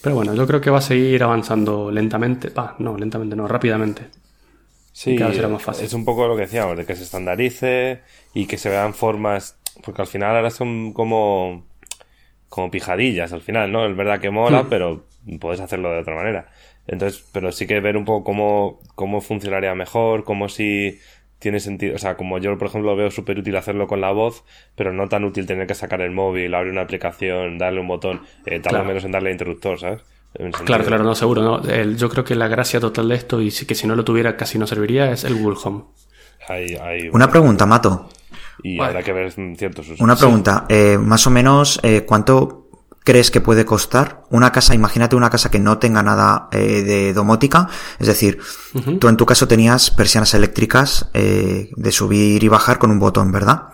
Pero bueno, yo creo que va a seguir avanzando lentamente. Ah, no, lentamente no, rápidamente. Sí, será más fácil. es un poco lo que decíamos, de que se estandarice y que se vean formas, porque al final ahora son como, como pijadillas al final, ¿no? Es verdad que mola, Hmm. pero puedes hacerlo de otra manera. Entonces, pero sí que ver un poco cómo, cómo funcionaría mejor, cómo si tiene sentido, o sea, como yo, por ejemplo, veo súper útil hacerlo con la voz, pero no tan útil tener que sacar el móvil, abrir una aplicación, darle un botón, eh, tarda Claro. menos en darle interruptor, ¿sabes? Claro, claro, no, seguro. No. El- yo creo que la gracia total de esto, y sí que si no lo tuviera casi no serviría, es el Google Home. Hay, hay- Una pregunta, Mato. y Vale. habrá que ver ciertos usos. Una pregunta. Eh, más o menos, eh, ¿cuánto crees que puede costar una casa? Imagínate una casa que no tenga nada eh, de domótica. Es decir, tú en tu caso tenías persianas eléctricas eh, de subir y bajar con un botón, ¿verdad?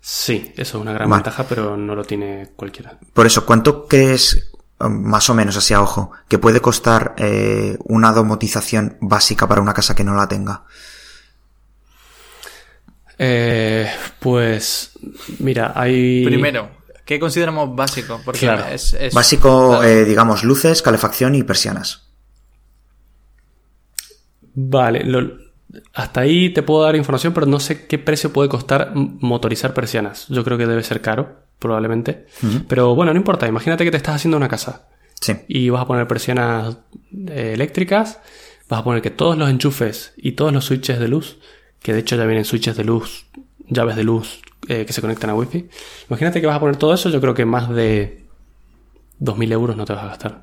Sí, eso es una gran Vale. ventaja, pero no lo tiene cualquiera. Por eso, ¿cuánto crees, más o menos así a ojo, que puede costar eh, una domotización básica para una casa que no la tenga? Eh, pues, mira, hay... Primero, ¿qué consideramos básico? Porque Claro. es, es- Básico, claro. eh, digamos, luces, calefacción y persianas. Vale, lo- hasta ahí te puedo dar información, pero no sé qué precio puede costar motorizar persianas. Yo creo que debe ser caro, probablemente. Pero bueno, no importa. Imagínate que te estás haciendo una casa Sí. y vas a poner persianas eh, eléctricas, vas a poner que todos los enchufes y todos los switches de luz, que de hecho ya vienen switches de luz, llaves de luz eh, que se conectan a Wi-Fi. Imagínate que vas a poner todo eso, yo creo que más de 2.000 euros no te vas a gastar.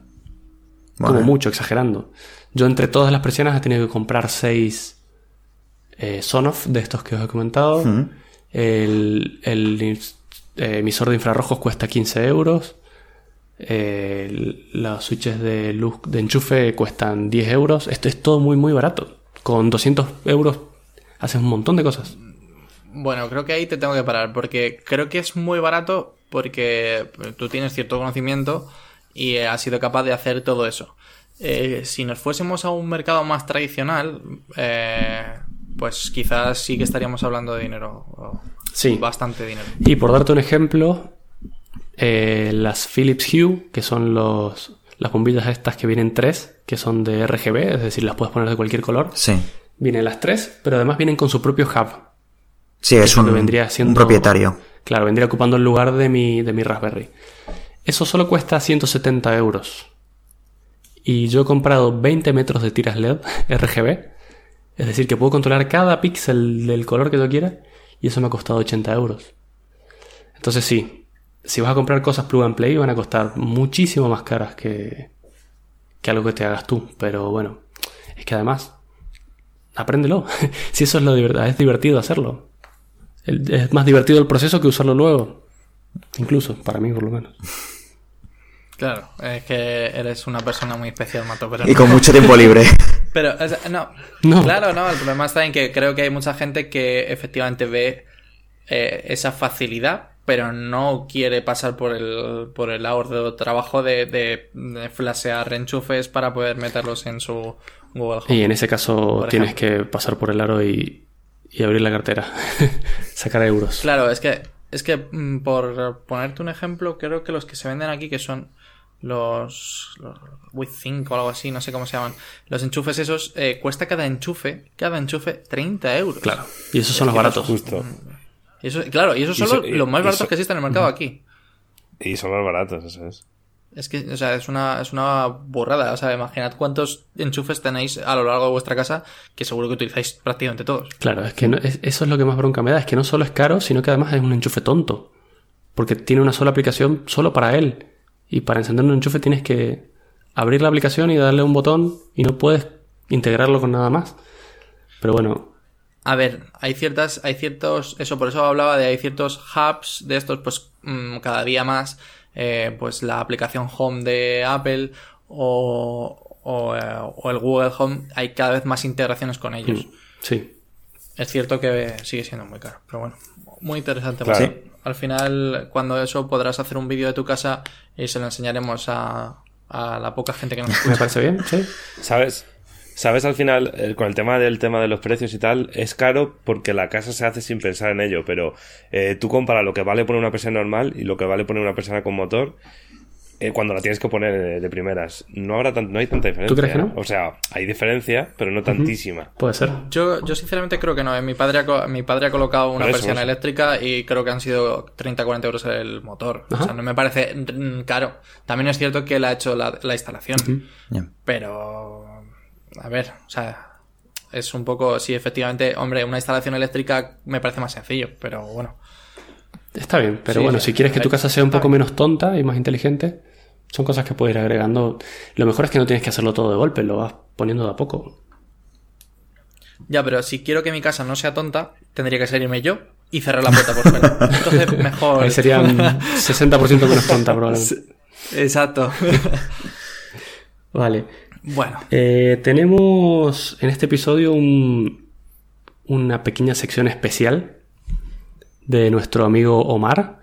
Como mucho, exagerando. Yo entre todas las persianas he tenido que comprar seis eh, Sonoff de estos que os he comentado. El, el eh, emisor de infrarrojos cuesta 15 euros. Eh, los switches de luz de enchufe cuestan 10 euros. Esto es todo muy, muy barato. Con 200 euros haces un montón de cosas. Bueno, creo que ahí te tengo que parar, porque creo que es muy barato porque tú tienes cierto conocimiento y has sido capaz de hacer todo eso. Eh, si nos fuésemos a un mercado más tradicional, eh, pues quizás sí que estaríamos hablando de dinero. Sí. Bastante dinero. Y por darte un ejemplo, eh, las Philips Hue, que son los, las bombillas estas que vienen tres, que son de RGB, es decir, las puedes poner de cualquier color. Sí. Vienen las tres, pero además vienen con su propio hub. Sí, es un, que vendría siendo- un propietario. Claro, vendría ocupando el lugar de mi, de mi Raspberry. Eso solo cuesta 170 euros. Y yo he comprado 20 metros de tiras LED RGB. Es decir, que puedo controlar cada píxel del color que yo quiera. Y eso me ha costado 80 euros. Entonces sí, si vas a comprar cosas plug and play van a costar muchísimo más caras que, que algo que te hagas tú. Pero bueno, es que además apréndelo. si eso es lo divertido, es divertido hacerlo. es más divertido el proceso que usarlo luego. Incluso, para mí por lo menos. Claro, es que eres una persona muy especial, Mato. Pero y con mucho tiempo libre. Pero, no. Claro, no. El problema está en que creo que hay mucha gente que efectivamente ve eh, esa facilidad, pero no quiere pasar por el, por el ahorro de trabajo de, de, flashear enchufes para poder meterlos en su Google Home. Y en ese caso tienes que pasar por el aro y, y abrir la cartera, sacar euros. Claro, es que, es que mm, por ponerte un ejemplo, creo que los que se venden aquí, que son los, los With 5 o algo así, no sé cómo se llaman. Los enchufes esos, eh, cuesta cada enchufe, cada enchufe 30 euros. Claro, y esos son los baratos. Justo. Y eso, claro, y esos son los, más baratos que existen en el mercado aquí. Y son más baratos, eso es. Es que, o sea, es una, es una burrada. O sea, imaginad cuántos enchufes tenéis a lo largo de vuestra casa que seguro que utilizáis prácticamente todos. Claro, es que eso es lo que más bronca me da. Es que no solo es caro, sino que además es un enchufe tonto. Porque tiene una sola aplicación solo para él. Y para encender un enchufe tienes que abrir la aplicación y darle un botón y no puedes integrarlo con nada más. Pero bueno. A ver, hay ciertas, hay ciertos, eso por eso hablaba de hay ciertos hubs de estos, pues mm, cada día más, eh, pues la aplicación Home de Apple o, o, eh, el Google Home, hay cada vez más integraciones con ellos. Mm, sí. Es cierto que sigue siendo muy caro, pero bueno, muy interesante. Claro. Al final, cuando eso podrás hacer un vídeo de tu casa y se lo enseñaremos a, a la poca gente que nos escucha. Me parece bien, sí. ¿Sabes? ¿Sabes al final, eh, con el tema del tema de los precios y tal, es caro porque la casa se hace sin pensar en ello, pero eh, tú compara lo que vale poner una persona normal y lo que vale poner una persona con motor eh, cuando la tienes que poner de primeras. No habrá no hay tanta diferencia. ¿Tú crees que no? O sea, hay diferencia, pero no tantísima. Puede ser. Yo, yo sinceramente creo que no. Mi padre ha, mi padre ha colocado una persiana eléctrica y creo que han sido 30-40 euros el motor. O sea, no me parece caro. También es cierto que él ha hecho la, instalación. Pero, a ver, o sea, es un poco, sí, efectivamente, hombre, una instalación eléctrica me parece más sencillo, pero bueno. Está bien, pero bueno, si quieres que tu casa sea un poco menos tonta y más inteligente, son cosas que puedes ir agregando. Lo mejor es que no tienes que hacerlo todo de golpe, lo vas poniendo de a poco. Ya, pero si quiero que mi casa no sea tonta, tendría que salirme yo y cerrar la puerta por fuera. Entonces, mejor. Ahí serían 60% menos tonta, probablemente. Exacto. vale. Bueno. Eh, tenemos en este episodio un, una pequeña sección especial de nuestro amigo Omar.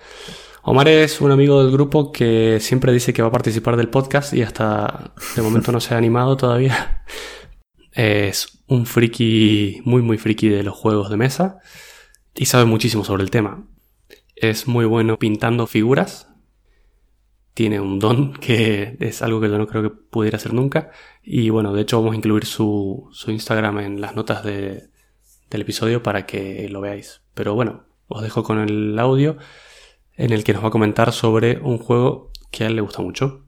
Omar es un amigo del grupo que siempre dice que va a participar del podcast y hasta de momento no se ha animado todavía. Es un friki, muy muy friki de los juegos de mesa y sabe muchísimo sobre el tema. Es muy bueno pintando figuras. Tiene un don que es algo que yo no creo que pudiera hacer nunca. Y bueno, de hecho vamos a incluir su, su Instagram en las notas de, del episodio para que lo veáis. Pero bueno, os dejo con el audio en el que nos va a comentar sobre un juego que a él le gusta mucho.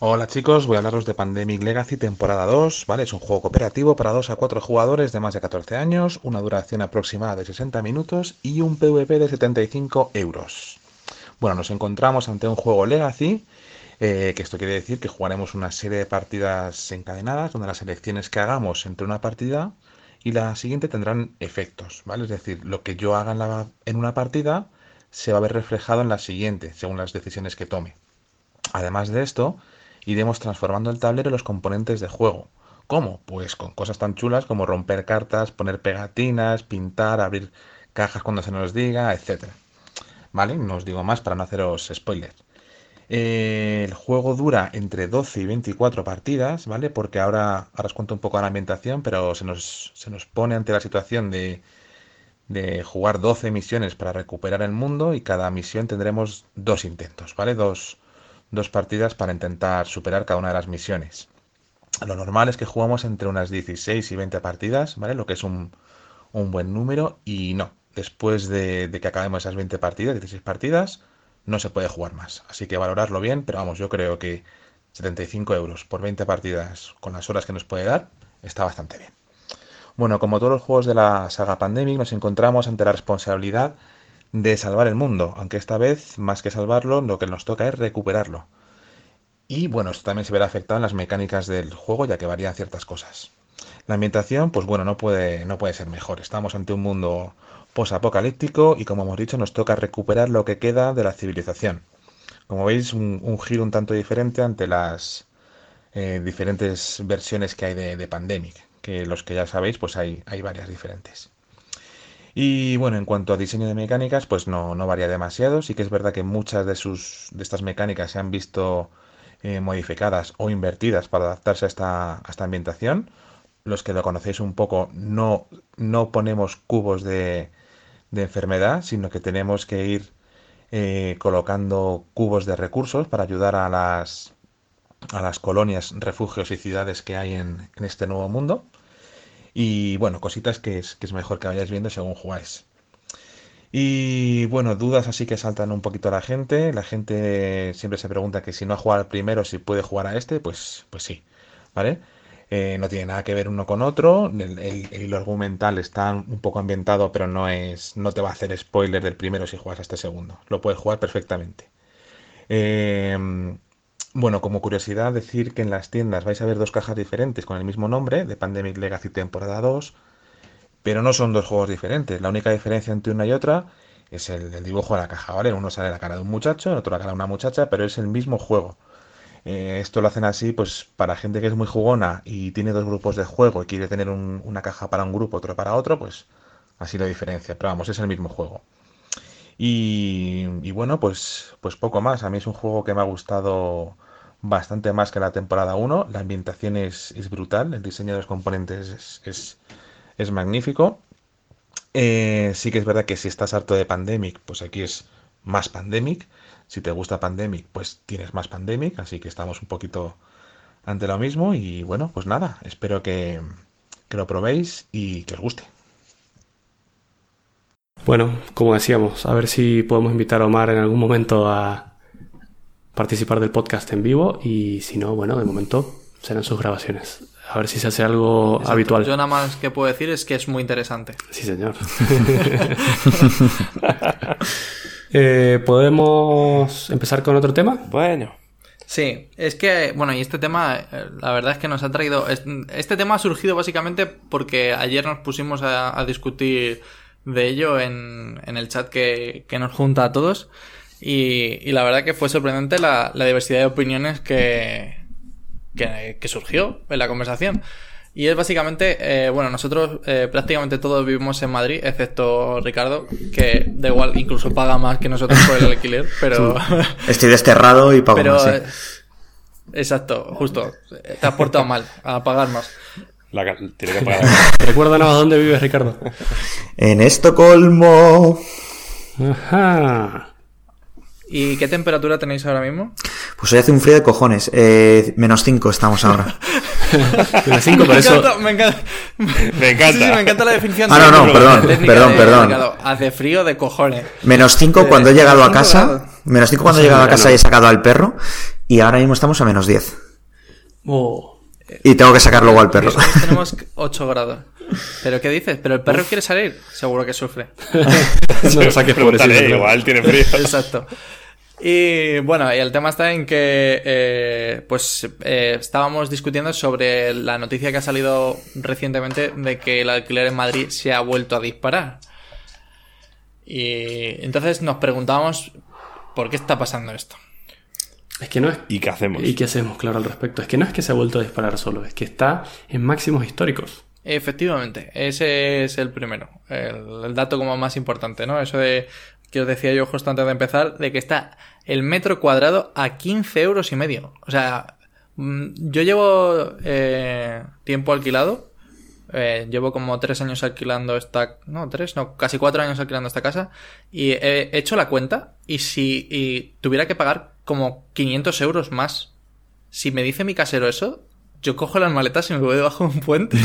Hola chicos, voy a hablaros de Pandemic Legacy temporada 2, ¿vale? Es un juego cooperativo para 2 a 4 jugadores de más de 14 años, una duración aproximada de 60 minutos y un PvP de 75 euros. Bueno, nos encontramos ante un juego Legacy, eh, que esto quiere decir que jugaremos una serie de partidas encadenadas, donde las elecciones que hagamos entre una partida y la siguiente tendrán efectos, ¿vale? Es decir, lo que yo haga en, una partida se va a ver reflejado en la siguiente, según las decisiones que tome. Además de esto, iremos transformando el tablero en los componentes de juego. ¿Cómo? Pues con cosas tan chulas como romper cartas, poner pegatinas, pintar, abrir cajas cuando se nos diga, etc. ¿Vale? No os digo más para no haceros spoilers el juego dura entre 12 y 24 partidas, ¿vale? Porque ahora, ahora os cuento un poco la ambientación, pero se nos, se nos pone ante la situación de, de jugar 12 misiones para recuperar el mundo y cada misión tendremos dos intentos, ¿vale? Dos, dos partidas para intentar superar cada una de las misiones. Lo normal es que jugamos entre unas 16 y 20 partidas, ¿vale? Lo que es un, un buen número y no. Después de, de que acabemos esas 20 partidas, 16 partidas, no se puede jugar más. Así que valorarlo bien, pero vamos, yo creo que 75 euros por 20 partidas con las horas que nos puede dar está bastante bien. Bueno, como todos los juegos de la saga Pandemic, nos encontramos ante la responsabilidad de salvar el mundo, aunque esta vez, más que salvarlo, lo que nos toca es recuperarlo. Y bueno, esto también se verá afectado en las mecánicas del juego, ya que varían ciertas cosas. La ambientación, pues bueno, no puede, no puede ser mejor. Estamos ante un mundo posapocalíptico y como hemos dicho, nos toca recuperar lo que queda de la civilización. Como veis, un, giro un tanto diferente ante las eh, diferentes versiones que hay de, Pandemic, que los que ya sabéis, pues hay, hay varias diferentes. Y bueno, en cuanto a diseño de mecánicas, pues no, no varía demasiado. Sí que es verdad que muchas de, sus, de estas mecánicas se han visto eh, modificadas o invertidas para adaptarse a esta, a esta ambientación. Los que lo conocéis un poco, no, no ponemos cubos de, de enfermedad, sino que tenemos que ir eh, colocando cubos de recursos para ayudar a las, a las colonias, refugios y ciudades que hay en, en este nuevo mundo. Y bueno, cositas que es, que es mejor que vayáis viendo según jugáis. Y bueno, dudas así que saltan un poquito a la gente. La gente siempre se pregunta que si no ha jugado al primero, si puede jugar a este, pues, pues sí, ¿vale? Eh, no tiene nada que ver uno con otro. El, hilo argumental está un poco ambientado, pero no es. no te va a hacer spoiler del primero si juegas a este segundo. Lo puedes jugar perfectamente. Eh, bueno, como curiosidad, decir que en las tiendas vais a ver dos cajas diferentes con el mismo nombre, de Pandemic Legacy temporada 2 pero no son dos juegos diferentes. La única diferencia entre una y otra es el, dibujo de la caja, ¿vale? uno sale la cara de un muchacho, en otro la cara de una muchacha, pero es el mismo juego. Eh, esto lo hacen así, pues para gente que es muy jugona y tiene dos grupos de juego y quiere tener una caja para un grupo, otro para otro, pues así lo diferencia. Pero vamos, es el mismo juego. Y, bueno, pues, pues poco más. A mí es un juego que me ha gustado bastante más que la temporada 1. La ambientación es, es brutal, el diseño de los componentes es es magnífico. Eh, sí que es verdad que si estás harto de Pandemic, pues aquí es más Pandemic. Si te gusta Pandemic, pues tienes más Pandemic, así que estamos un poquito ante lo mismo. Y bueno, pues nada, espero que, que lo probéis y que os guste. Bueno, como decíamos, a ver si podemos invitar a Omar en algún momento a participar del podcast en vivo y si no, bueno, de momento serán sus grabaciones. A ver si se hace algo habitual. Yo nada más que puedo decir es que es muy interesante. Sí, señor. Eh, ¿Podemos empezar con otro tema? Bueno. Sí, es que, bueno, y este tema, eh, la verdad es que nos ha traído. Este tema ha surgido básicamente porque ayer nos pusimos a, discutir de ello en, el chat que, nos junta a todos. Y, la verdad que fue sorprendente la diversidad de opiniones que, que, surgió en la conversación. Y es básicamente, eh, bueno, nosotros eh, prácticamente todos vivimos en Madrid, excepto Ricardo, que da igual, incluso paga más que nosotros por el alquiler, pero... Estoy desterrado y pago más. Eh, exacto, justo. Te has portado mal, a pagar más. tiene que pagar. Recuérdanos dónde vives, Ricardo. En Estocolmo. Ajá. ¿Y qué temperatura tenéis ahora mismo? Pues hoy hace un frío de cojones. Eh, menos 5 estamos ahora. menos 5, por eso. me encanta. Me encanta. Sí, sí, me encanta la definición. Ah, no, no, perdón, perdón, perdón. Hace frío de cojones. Menos 5 cuando he llegado a casa. Menos 5 cuando he llegado a casa y he sacado al perro. Y ahora mismo estamos a menos 10. Y tengo que sacar luego al perro. Tenemos 8 grados. ¿Pero qué dices? ¿Pero el perro quiere salir? Seguro que sufre. no lo saques por eso. Igual tiene frío. Exacto. Y bueno, y el tema está en que eh, pues eh, estábamos discutiendo sobre la noticia que ha salido recientemente de que el alquiler en Madrid se ha vuelto a disparar. Y entonces nos preguntábamos por qué está pasando esto. Es que no es... ¿Y qué hacemos? ¿Y qué hacemos, claro, al respecto? Es que no es que se ha vuelto a disparar solo, es que está en máximos históricos. Efectivamente, ese es el primero, el, dato como más importante, ¿no? Eso de que os decía yo justo antes de empezar, de que está el metro cuadrado a 15 euros y medio. O sea, mm, yo llevo eh, tiempo alquilado, eh, llevo como tres años alquilando esta, no, tres, no, casi cuatro años alquilando esta casa. Y he hecho la cuenta y si tuviera que pagar como 500 euros más, si me dice mi casero eso, yo cojo las maletas y me voy debajo de un puente.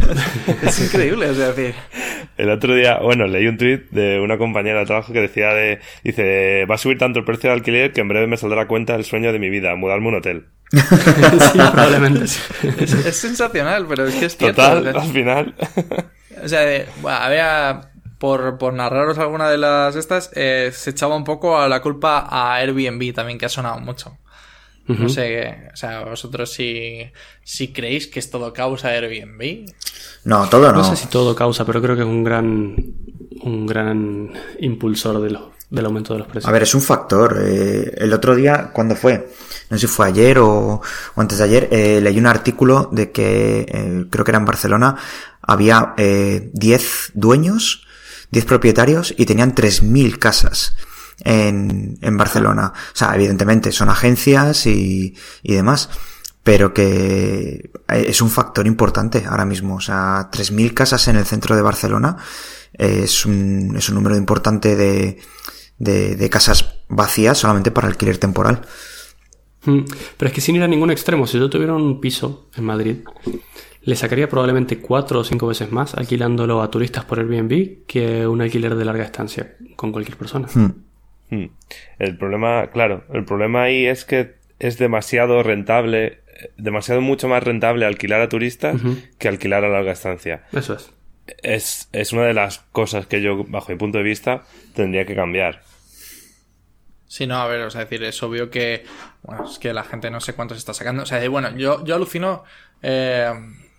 es increíble, es decir. El otro día, bueno, leí un tuit de una compañera de trabajo que decía de, dice, va a subir tanto el precio del alquiler que en breve me saldrá cuenta el sueño de mi vida, mudarme a un hotel. sí, probablemente. Es, sensacional, pero es que es cierto. Total, al final. o sea, había, por, por narraros alguna de las estas, eh, se echaba un poco a la culpa a Airbnb también, que ha sonado mucho. No sé, o sea, vosotros si, si creéis que es todo causa Airbnb. No, todo no. No sé si todo causa, pero creo que es un gran, un gran impulsor de lo- del aumento de los precios. A ver, es un factor. eh, el otro día, ¿cuándo fue? No sé si fue ayer o, o antes de ayer, eh, leí un artículo de que eh, creo que era en Barcelona, había eh, 10 dueños, 10 propietarios y tenían 3.000 casas en, en Barcelona. O sea, evidentemente son agencias y, y demás. Pero que eh, es un factor importante ahora mismo. O sea, 3.000 casas en el centro de Barcelona eh, es un, es un número importante de, de, de casas vacías solamente para alquiler temporal. Mm, Pero es que sin ir a ningún extremo, si yo tuviera un piso en Madrid, le sacaría probablemente cuatro o cinco veces más alquilándolo a turistas por Airbnb que un alquiler de larga estancia con cualquier persona. Hmm. El problema, claro, el problema ahí es que es demasiado rentable, demasiado mucho más rentable alquilar a turistas que alquilar a larga estancia. Eso es. Es, es una de las cosas que yo, bajo mi punto de vista, tendría que cambiar. Sí, no, a ver, o sea, decir, es obvio que, bueno, es que la gente no sé cuánto se está sacando. O sea, bueno, yo, yo alucino eh,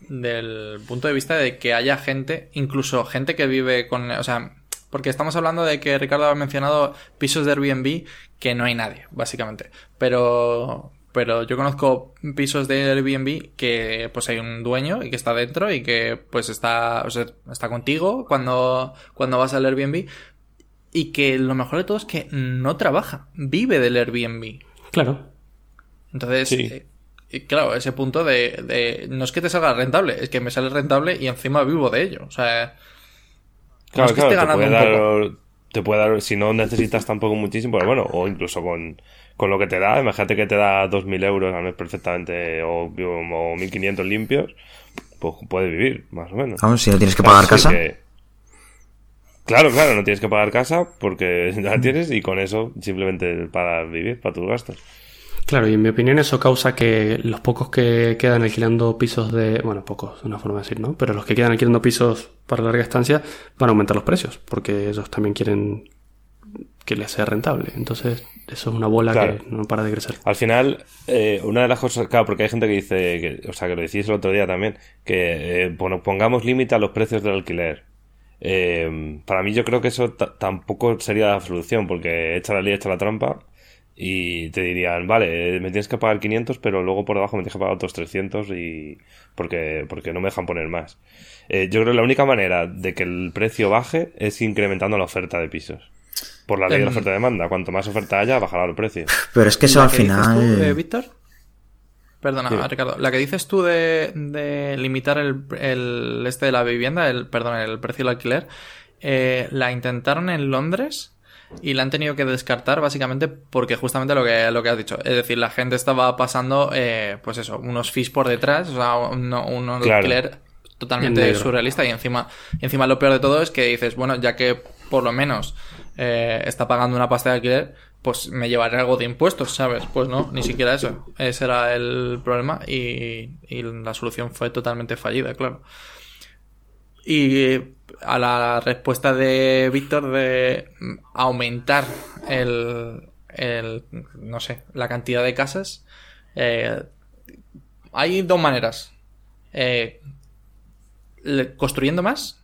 del punto de vista de que haya gente, incluso gente que vive con, o sea, porque estamos hablando de que Ricardo ha mencionado pisos de Airbnb que no hay nadie, básicamente. Pero, pero yo conozco pisos de Airbnb que pues hay un dueño y que está dentro y que pues está, o sea, está contigo cuando, cuando vas al Airbnb y que lo mejor de todo es que no trabaja, vive del Airbnb. Claro. Entonces, Sí. eh, y claro, ese punto de, de no es que te salga rentable, es que me sale rentable y encima vivo de ello. O sea, Claro, es que esté claro, te puede, un poco. dar, te puede dar, si no necesitas tampoco muchísimo, pero bueno, o incluso con, con lo que te da, imagínate que te da 2.000 euros al mes perfectamente o, o 1.500 limpios, pues puedes vivir, más o menos. Vamos, si no tienes que pagar casa. que- Claro, claro, no tienes que pagar casa porque ya la tienes y con eso simplemente para vivir, para tus gastos. Claro, y en mi opinión eso causa que los pocos que quedan alquilando pisos de... Bueno, pocos, una forma de decir, ¿no? Pero los que quedan alquilando pisos para larga estancia van a aumentar los precios, porque ellos también quieren que les sea rentable. Entonces, eso es una bola Claro. que no para de crecer. Al final, eh, una de las cosas, claro, porque hay gente que dice, que, o sea, que lo decís el otro día también, que eh, bueno, pongamos límite a los precios del alquiler. Eh, para mí yo creo que eso ta- tampoco sería la solución, porque echa la ley, echa la trampa, y te dirían, vale, me tienes que pagar 500, pero luego por debajo me tienes que pagar otros 300 y porque, porque no me dejan poner más. Eh, yo creo que la única manera de que el precio baje es incrementando la oferta de pisos. Por la ley de la Em. oferta y demanda. Cuanto más oferta haya, bajará el precio. Pero es que eso al que dices tú, final... eh, Víctor? Perdona. Ricardo. La que dices tú de, de limitar el, el este de la vivienda, el perdón, el precio del alquiler, eh, la intentaron en Londres y la han tenido que descartar básicamente porque justamente lo que, lo que has dicho. Es decir, la gente estaba pasando, eh, pues eso, unos fees por detrás, o sea, un, un Claro. alquiler totalmente surrealista y encima, y encima lo peor de todo es que dices, bueno, ya que por lo menos eh, está pagando una pasta de alquiler, pues me llevaré algo de impuestos, ¿sabes? Pues no, ni siquiera eso. Ese era el problema y, y la solución fue totalmente fallida, claro. Y a la respuesta de Víctor de aumentar el, el, no sé, la cantidad de casas, eh, hay dos maneras. Eh, construyendo más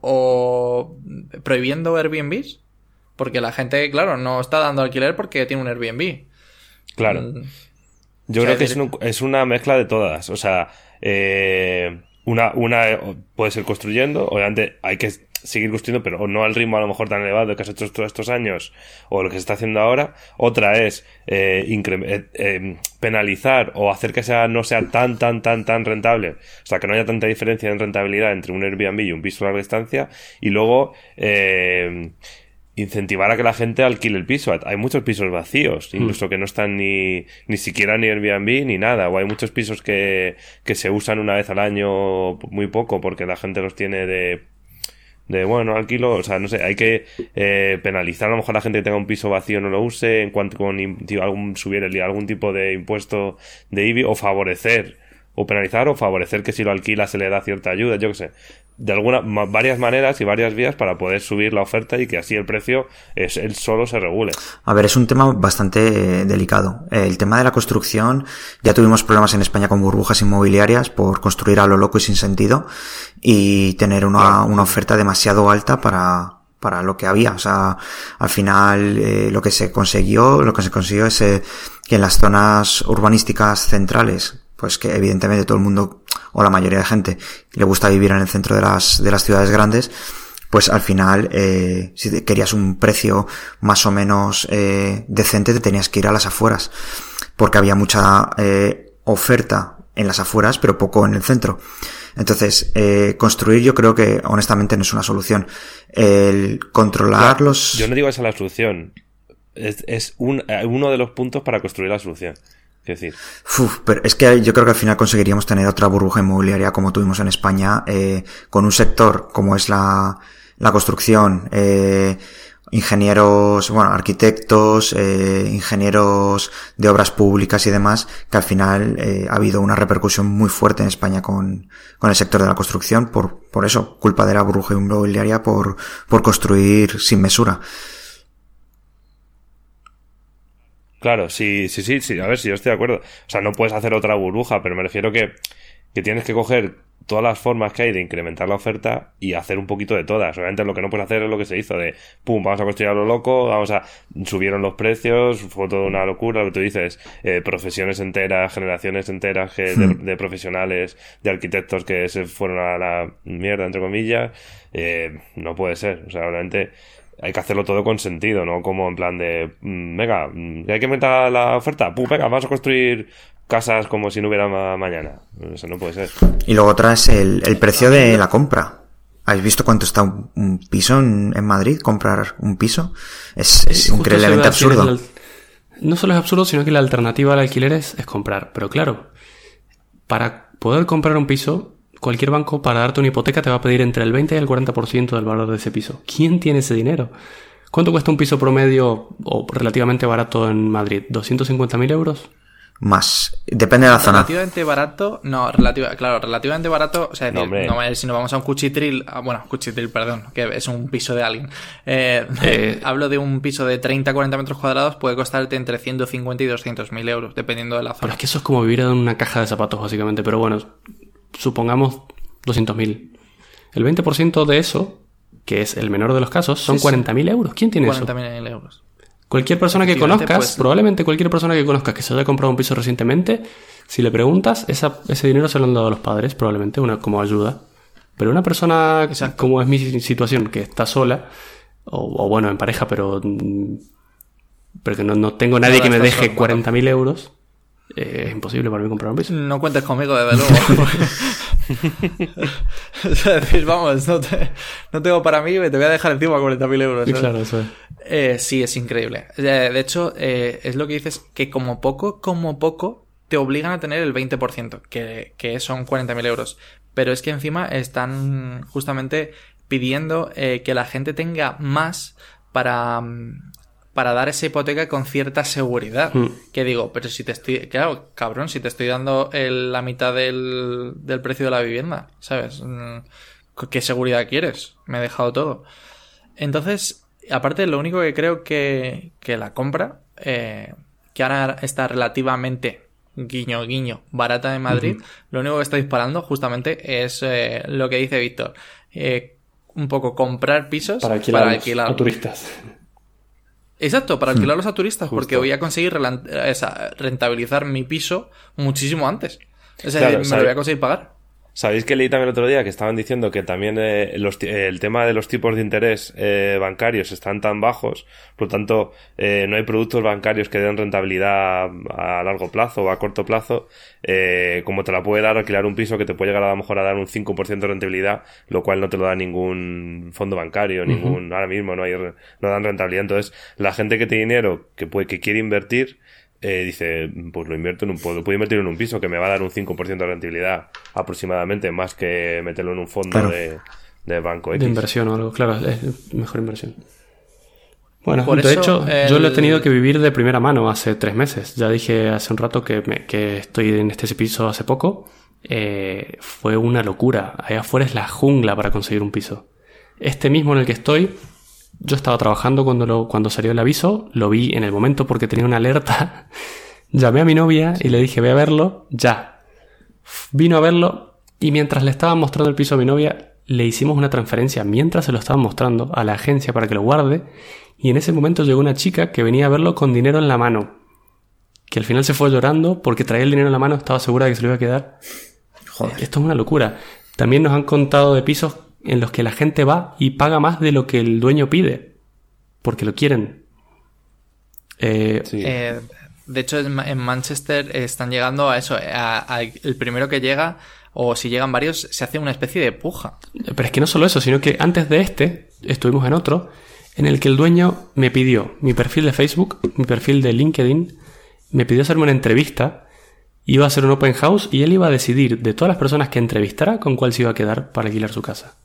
o prohibiendo Airbnbs. Porque la gente, claro, no está dando alquiler porque tiene un Airbnb. Claro. Mm, Yo creo que es un- es una mezcla de todas. O sea, eh, una, una eh, puede ser construyendo, obviamente hay que seguir construyendo, pero no al ritmo a lo mejor tan elevado que has hecho todos estos años o lo que se está haciendo ahora. Otra es eh, eh, eh, penalizar o hacer que sea no sea tan, tan, tan, tan rentable. O sea, que no haya tanta diferencia en rentabilidad entre un Airbnb y un piso a larga distancia. Y luego... Eh, incentivar a que la gente alquile el piso. Hay muchos pisos vacíos, incluso que no están ni, ni siquiera ni Airbnb ni nada. O hay muchos pisos que, que se usan una vez al año muy poco porque la gente los tiene de, de bueno, alquilo. O sea, no sé, hay que eh, penalizar a lo mejor a la gente que tenga un piso vacío no lo use en cuanto con algún, subir el- algún tipo de impuesto de IBI o favorecer o penalizar o favorecer que si lo alquila se le da cierta ayuda, yo qué sé. De alguna varias maneras y varias vías para poder subir la oferta y que así el precio es él solo se regule. A ver, es un tema bastante delicado. El tema de la construcción, ya tuvimos problemas en España con burbujas inmobiliarias por construir a lo loco y sin sentido y tener una, una oferta demasiado alta para, para lo que había. O sea, al final eh, lo que se consiguió, lo que se consiguió es eh, que en las zonas urbanísticas centrales, pues que evidentemente todo el mundo o la mayoría de gente le gusta vivir en el centro de las, de las ciudades grandes, pues al final, eh, si querías un precio más o menos eh, decente, te tenías que ir a las afueras, porque había mucha eh, oferta en las afueras, pero poco en el centro. Entonces, eh, construir yo creo que honestamente no es una solución. El controlar los... Yo no digo esa la solución. Es, es un, uno de los puntos para construir la solución decir. pero es que yo creo que al final conseguiríamos tener otra burbuja inmobiliaria como tuvimos en España, eh, con un sector como es la, la construcción, eh, ingenieros, bueno, arquitectos, eh, ingenieros de obras públicas y demás, que al final eh, ha habido una repercusión muy fuerte en España con, con el sector de la construcción, por, por eso, culpa de la burbuja inmobiliaria por, por construir sin mesura. Claro, sí, sí, sí, sí, a ver si yo estoy de acuerdo. O sea, no puedes hacer otra burbuja, pero me refiero que, que tienes que coger todas las formas que hay de incrementar la oferta y hacer un poquito de todas. Obviamente lo que no puedes hacer es lo que se hizo de, pum, vamos a construir a lo loco, vamos a, subieron los precios, fue toda una locura, lo que tú dices, eh, profesiones enteras, generaciones enteras de, hmm. de, profesionales, de arquitectos que se fueron a la mierda, entre comillas, eh, no puede ser. O sea, obviamente hay que hacerlo todo con sentido, ¿no? Como en plan de, mm, venga, mm, hay que aumentar la oferta, ¡pum! Venga, vamos a construir casas como si no hubiera mañana. Eso no puede ser. Y luego otra es el, el precio de la compra. ¿Habéis visto cuánto está un, piso en, Madrid? Comprar un piso es, es increíblemente absurdo. no solo es absurdo, sino que la alternativa al alquiler es, es comprar. Pero claro, para poder comprar un piso cualquier banco para darte una hipoteca te va a pedir entre el 20 y el 40% del valor de ese piso. ¿Quién tiene ese dinero? ¿Cuánto cuesta un piso promedio o relativamente barato en Madrid? ¿250.000 euros? Más. Depende de la zona. Relativamente barato, no, relativa, claro, relativamente barato, o sea, no, si nos vamos a un cuchitril, ah, bueno, cuchitril, perdón, que es un piso de alguien. Eh, eh, hablo de un piso de 30-40 metros cuadrados, puede costarte entre 150 y 200 mil euros, dependiendo de la zona. Pero es que eso es como vivir en una caja de zapatos, básicamente, pero bueno, supongamos 200.000. El 20% de eso, que es el menor de los casos, son 40.000 euros. ¿Quién tiene eso? 40.000 euros. Cualquier persona que conozcas, pues, probablemente cualquier persona que conozcas que se haya comprado un piso recientemente, si le preguntas, ese dinero se lo han dado a los padres, probablemente, una, como ayuda. Pero una persona, como es mi situación, que está sola, o, bueno, en pareja, pero, pero que no, tengo nadie que me deje 40.000 euros, eh, es imposible para mí comprar un piso. No cuentes conmigo, desde luego. decir, vamos, no, tengo para mí, me te voy a dejar encima 40.000 euros. Claro, eso es. Eh, sí, es increíble. De hecho, eh, es lo que dices, que como poco, como poco, te obligan a tener el 20%, que, que son 40.000 euros. Pero es que encima están justamente pidiendo que la gente tenga más para, para dar esa hipoteca con cierta seguridad. Hmm. Que digo, pero si te estoy, claro, cabrón, si te estoy dando la mitad del, del, precio de la vivienda, ¿sabes? Mm, ¿Qué seguridad quieres? Me he dejado todo. Entonces, aparte, lo único que creo que, que la compra, eh, que ahora está relativamente guiño, guiño, barata de Madrid, lo único que está disparando justamente es eh, lo que dice Víctor. Eh, un poco comprar pisos para alquilar. a turistas. Exacto, para hmm. alquilarlos a turistas, porque voy a conseguir rentabilizar mi piso muchísimo antes. Es decir, me lo voy a conseguir pagar. ¿Sabéis que leí también el otro día que estaban diciendo que también eh, el tema de los tipos de interés eh, bancarios están tan bajos, por lo tanto eh, no hay productos bancarios que den rentabilidad a largo plazo o a corto plazo, como te la puede dar alquilar un piso que te puede llegar a lo mejor a dar un 5% de rentabilidad, lo cual no te lo da ningún fondo bancario, ningún, ahora mismo no hay, no dan rentabilidad. Entonces, la gente que tiene dinero, que puede, que quiere invertir, eh, dice, pues lo invierto en un puedo, puedo invertir en un piso que me va a dar un 5% de rentabilidad aproximadamente, más que meterlo en un fondo de, de, banco De inversión o algo, claro, es mejor inversión. Bueno, de hecho, yo lo he tenido que vivir de primera mano hace tres meses. Ya dije hace un rato que, que estoy en este piso hace poco eh, fue una locura. Allá afuera es la jungla para conseguir un piso. Este mismo en el que estoy, yo estaba trabajando cuando, lo, cuando salió el aviso, lo vi en el momento porque tenía una alerta. Llamé a mi novia y le dije, ve a verlo, ya. Vino a verlo y mientras le estaba mostrando el piso a mi novia, le hicimos una transferencia mientras se lo estaban mostrando a la agencia para que lo guarde y en ese momento llegó una chica que venía a verlo con dinero en la mano. Que al final se fue llorando porque traía el dinero en la mano, estaba segura de que se lo iba a quedar. Joder. Esto es una locura. También nos han contado de pisos en los que la gente va y paga más de lo que el dueño pide. Porque lo quieren. Eh, Sí. Eh, de hecho, en Ma- en Manchester están llegando a eso. a- a el primero que llega, o si llegan varios, se hace una especie de puja. Pero es que no solo eso, sino que antes de este, estuvimos en otro, en el que el dueño me pidió mi perfil de Facebook, mi perfil de LinkedIn, me pidió hacerme una entrevista, iba a hacer un open house y él iba a decidir de todas las personas que entrevistara con cuál se iba a quedar para alquilar su casa.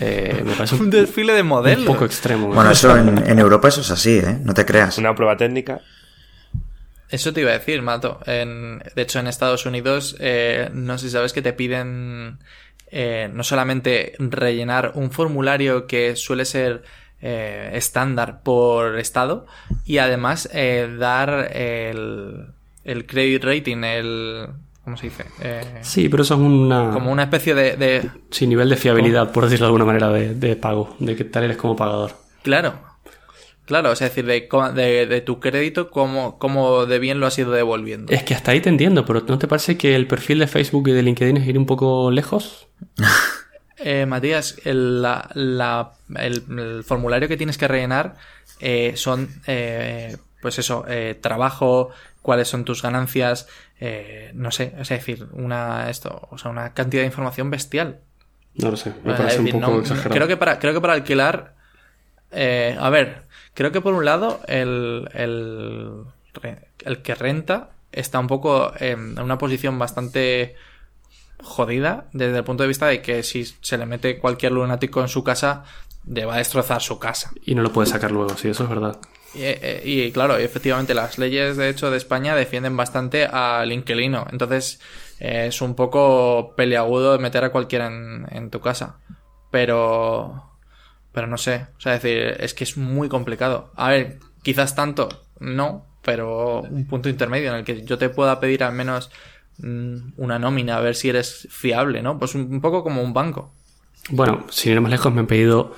Eh, me parece Un un, desfile de un modelos. poco extremo. ¿eh? Bueno, eso en, en Europa eso es así, ¿eh? No te creas. Una prueba técnica. Eso te iba a decir, Mato. En- de hecho, en Estados Unidos, eh, no sé si sabes que te piden eh, no solamente rellenar un formulario que suele ser eh, estándar por estado, y además eh, dar el, el credit rating, el... ¿Cómo se dice? Eh, Sí, pero eso es una... como una especie de, de- Sí, nivel de fiabilidad, por decirlo de alguna manera, de, de pago, de que tal eres como pagador. Claro. Claro, es decir, de, de, de tu crédito, cómo, cómo de bien lo has ido devolviendo. Es que hasta ahí te entiendo, pero ¿no te parece que el perfil de Facebook y de LinkedIn es ir un poco lejos? Eh, Matías, el, la- la- el- el formulario que tienes que rellenar eh, son, eh, pues eso, trabajo, cuáles son tus ganancias, eh, no sé, es decir, una, esto, o sea, una cantidad de información bestial. No lo sé, me parece un poco no- exagerado. Creo que para, creo que para alquilar, eh, a ver, creo que por un lado el, el, el que renta está un poco en una posición bastante jodida desde el punto de vista de que si se le mete cualquier lunático en su casa, le va a destrozar su casa. Y no lo puedes sacar luego, sí, eso es verdad. Y, eh, y, claro, efectivamente las leyes de hecho de España defienden bastante al inquilino. Entonces eh, es un poco peleagudo meter a cualquiera en, tu casa. Pero... Pero no sé. O sea, decir, es que es muy complicado. A ver, quizás tanto, no, pero un punto intermedio en el que yo te pueda pedir al menos mm, una nómina a ver si eres fiable, ¿no? Pues un, un poco como un banco. Bueno, sin ir más lejos, me han pedido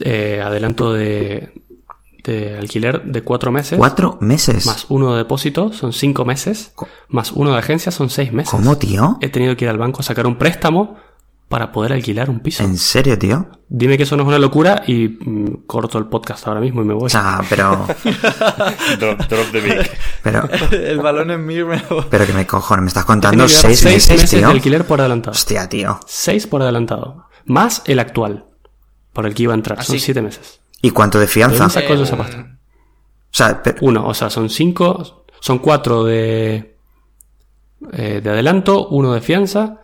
eh, adelanto de, de alquiler de cuatro meses. Cuatro meses. Más uno de depósito, son cinco meses. Más uno de agencia, son seis meses. ¿Cómo, tío? He tenido que ir al banco a sacar un préstamo para poder alquilar un piso. ¿En serio, tío? Dime que eso no es una locura y mm, corto el podcast ahora mismo y me voy. O sea, pero... Drop, drop the mic. Pero, el balón en mí me lo- pero que me cojones, me estás contando dar seis, meses, tío. de alquiler por adelantado. Hostia, tío. Seis por adelantado. Más el actual. Por el que iba a entrar. Son Así. siete meses. ¿Y cuánto de ¿De fianza? dónde sacó esa pasta? O sea, Uno, o sea, son cinco, son cuatro de, eh, de adelanto, uno de fianza,